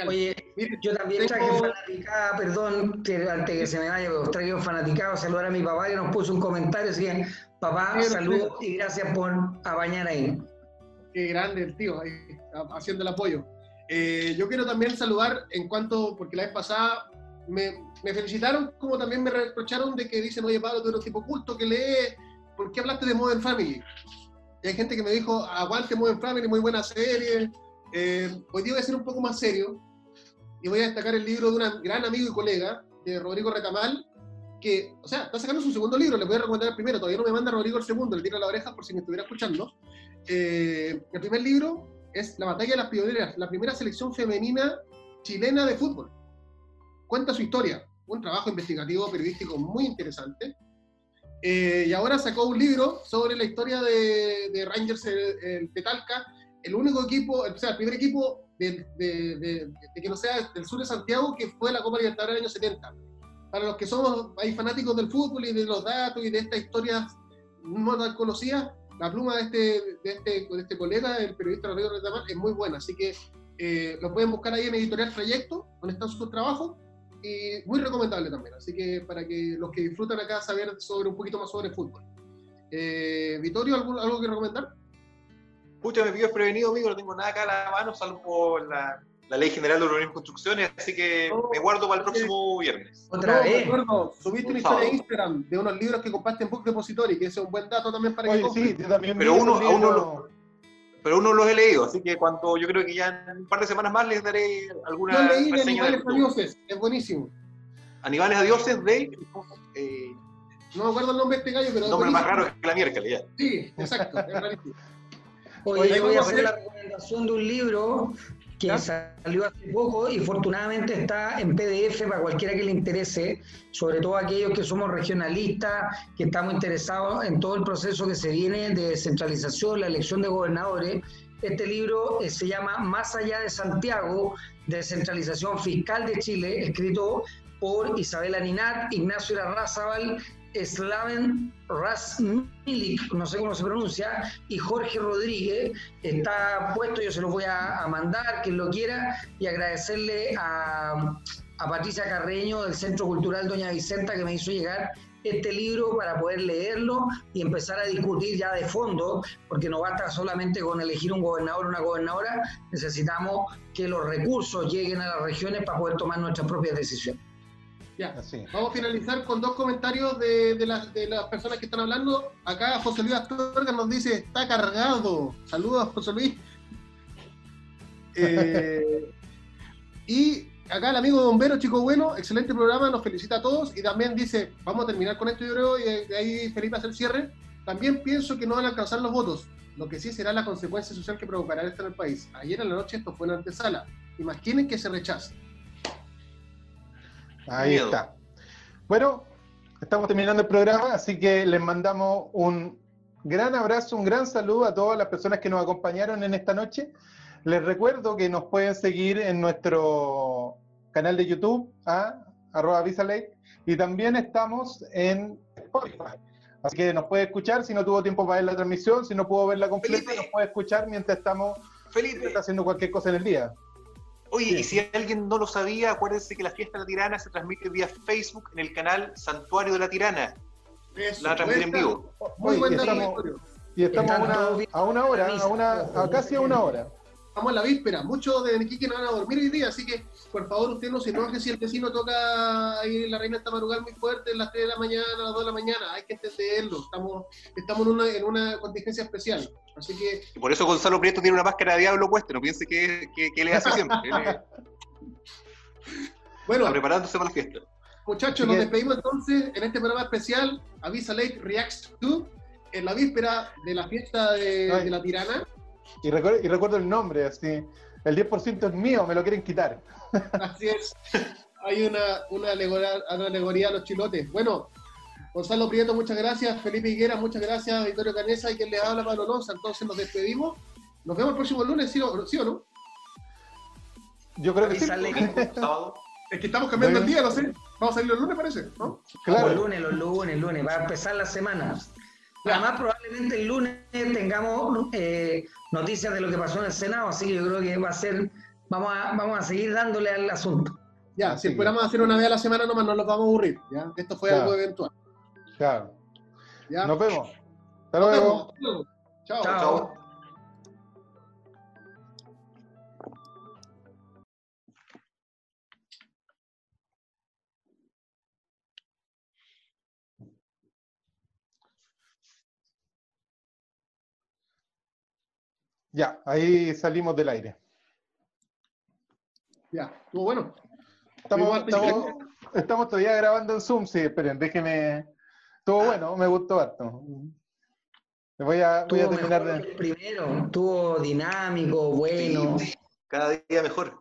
Speaker 2: Oye, yo también traje fanaticada, perdón, que antes que se me vaya, pero traigo fanaticado, saludar a mi papá que nos puso un comentario, así que papá, saludos y gracias por bañar ahí.
Speaker 4: Qué grande el tío, ahí, haciendo el apoyo. Eh, yo quiero también saludar en cuanto, porque la vez pasada me, me, felicitaron, como también me reprocharon de que dicen, oye Pablo, tú eres tipo culto que lee, ¿por qué hablaste de Modern Family? Y hay gente que me dijo, aguante Modern Family, muy buena serie, eh, hoy día voy a ser un poco más serio y voy a destacar el libro de un gran amigo y colega, de Rodrigo Retamal, que, o sea, está sacando su segundo libro, le voy a recomendar el primero, todavía no me manda Rodrigo el segundo, le tiro la oreja por si me estuviera escuchando. Eh, el primer libro es La batalla de las pioneras, la primera selección femenina chilena de fútbol. Cuenta su historia, un trabajo investigativo periodístico muy interesante. Eh, y ahora sacó un libro sobre la historia de, Rangers el, Petalca el único equipo, o sea, el primer equipo de, de, que no sea del sur de Santiago que fue la Copa Libertadores del año 70. Para los que somos fanáticos del fútbol y de los datos y de estas historias no tan conocidas, la pluma de este, de este, de este colega, el periodista Rodrigo Retamar, es muy buena. Así que eh, lo pueden buscar ahí en Editorial Trayecto, donde están sus trabajos, y muy recomendable también. Así que para que los que disfrutan acá saber sobre un poquito más sobre fútbol. Eh, Vittorio, ¿algo, ¿algo que recomendar?
Speaker 3: Pucha, me pido prevenido, amigo, no tengo nada acá a la mano, salvo la, la Ley General de Urbanismo y Construcciones, así que me guardo para el próximo viernes.
Speaker 4: Otra vez. Recuerdo, subiste una historia en Instagram de unos libros que compraste en Book Depository, que ese es un buen dato también para que
Speaker 1: sí, también
Speaker 3: pero uno, a uno pero uno los he leído, así que cuando yo creo que ya en un par de semanas más les daré alguna
Speaker 4: Yo leí de Aníbales a Dioses, es buenísimo.
Speaker 3: Aníbales a Dioses de...
Speaker 4: Eh, no me acuerdo el nombre de este gallo, pero...
Speaker 3: El nombre más raro que la miércoles, ya.
Speaker 4: Sí, exacto, es rarísimo.
Speaker 2: Oye, voy a hacer la recomendación de un libro que salió hace poco y afortunadamente está en PDF para cualquiera que le interese, sobre todo aquellos que somos regionalistas, que estamos interesados en todo el proceso que se viene de descentralización, la elección de gobernadores. Este libro eh, se llama Más allá de Santiago, Descentralización Fiscal de Chile, escrito por Isabel Aninat, Ignacio Larrazábal Slaven Rasmilik, no sé cómo se pronuncia, y Jorge Rodríguez. Está puesto, yo se lo voy a, mandar, quien lo quiera, y agradecerle a Patricia Carreño del Centro Cultural Doña Vicenta que me hizo llegar este libro para poder leerlo y empezar a discutir ya de fondo, porque no basta solamente con elegir un gobernador o una gobernadora, necesitamos que los recursos lleguen a las regiones para poder tomar nuestras propias decisiones.
Speaker 4: Ya. Vamos a finalizar con dos comentarios de, de, las, de las personas que están hablando. Acá José Luis Astorga nos dice, está cargado. Saludos, José Luis. [laughs] Eh, y acá el amigo Bombero, chico bueno, excelente programa, nos felicita a todos. Y también dice, vamos a terminar con esto, yo creo, y de ahí Felipe hace el cierre. También pienso que no van a alcanzar los votos, lo que sí será la consecuencia social que provocará esto en el país. Ayer en la noche esto fue en antesala. Imaginen que se rechaza.
Speaker 1: Ahí está. Bueno, estamos terminando el programa, así que les mandamos un gran abrazo, un gran saludo a todas las personas que nos acompañaron en esta noche. Les recuerdo que nos pueden seguir en nuestro canal de YouTube, a arroba Visalate, y también estamos en Spotify. Así que nos puede escuchar si no tuvo tiempo para ver la transmisión, si no pudo verla completa, nos puede escuchar mientras estamos
Speaker 3: Felipe.
Speaker 1: haciendo cualquier cosa en el día.
Speaker 3: Oye, y si alguien no lo sabía, acuérdense que la fiesta de la tirana se transmite vía Facebook en el canal Santuario de la Tirana. la transmiten en vivo.
Speaker 1: Muy buen y estamos a una, a una hora, a, una, a casi a una hora
Speaker 4: estamos en la víspera. Muchos de Iquique no van a dormir hoy día, así que por favor usted no se enoje si el vecino toca ahí la reina Tamarugal muy fuerte en las 3 de la mañana, a las 2 de la mañana. Hay que entenderlo. Estamos, estamos en, una, en una contingencia especial. Así que.
Speaker 3: Y por eso Gonzalo Prieto tiene una máscara de diablo puesta. No piense que, que, le hace siempre. bueno. Está preparándose para la fiesta.
Speaker 4: Muchachos, nos despedimos entonces en este programa especial, Avisa Lake Reacts 2, en la víspera de la fiesta de la tirana. [laughs]
Speaker 1: Y recuerdo, y recuerdo el nombre, así. El 10% es mío, me lo quieren quitar. [laughs]
Speaker 4: Así es. Hay una, una, alegoría, una alegoría a los chilotes. Bueno, Gonzalo Prieto, muchas gracias. Felipe Higuera, muchas gracias. Victorio Canesa y quien les habla, Pablo Lonza. Entonces nos despedimos. Nos vemos el próximo lunes, ¿sí o, ¿sí o no?
Speaker 1: Yo creo que sí. [laughs]
Speaker 4: Es que estamos cambiando el día, no sé. Vamos a salir los lunes, parece, ¿no?
Speaker 2: Claro. Los lunes, los lunes, lunes. Va a empezar la semana. Además, probablemente el lunes tengamos eh, noticias de lo que pasó en el Senado, así que yo creo que va a ser, vamos a, vamos a seguir dándole al asunto.
Speaker 4: Ya, si esperamos hacer una vez a la semana nomás, no nos vamos a aburrir. ¿ya? Esto fue algo eventual.
Speaker 1: Claro. ¿Ya? Nos vemos. Hasta luego.
Speaker 4: Chao. Chao.
Speaker 1: Ya, ahí salimos del aire.
Speaker 4: Ya, estuvo bueno.
Speaker 1: Estamos, todavía grabando en Zoom, sí, esperen, déjenme. Estuvo bueno, me gustó harto. Voy a, voy a terminar de.
Speaker 2: Primero, estuvo dinámico, bueno.
Speaker 3: cada día mejor.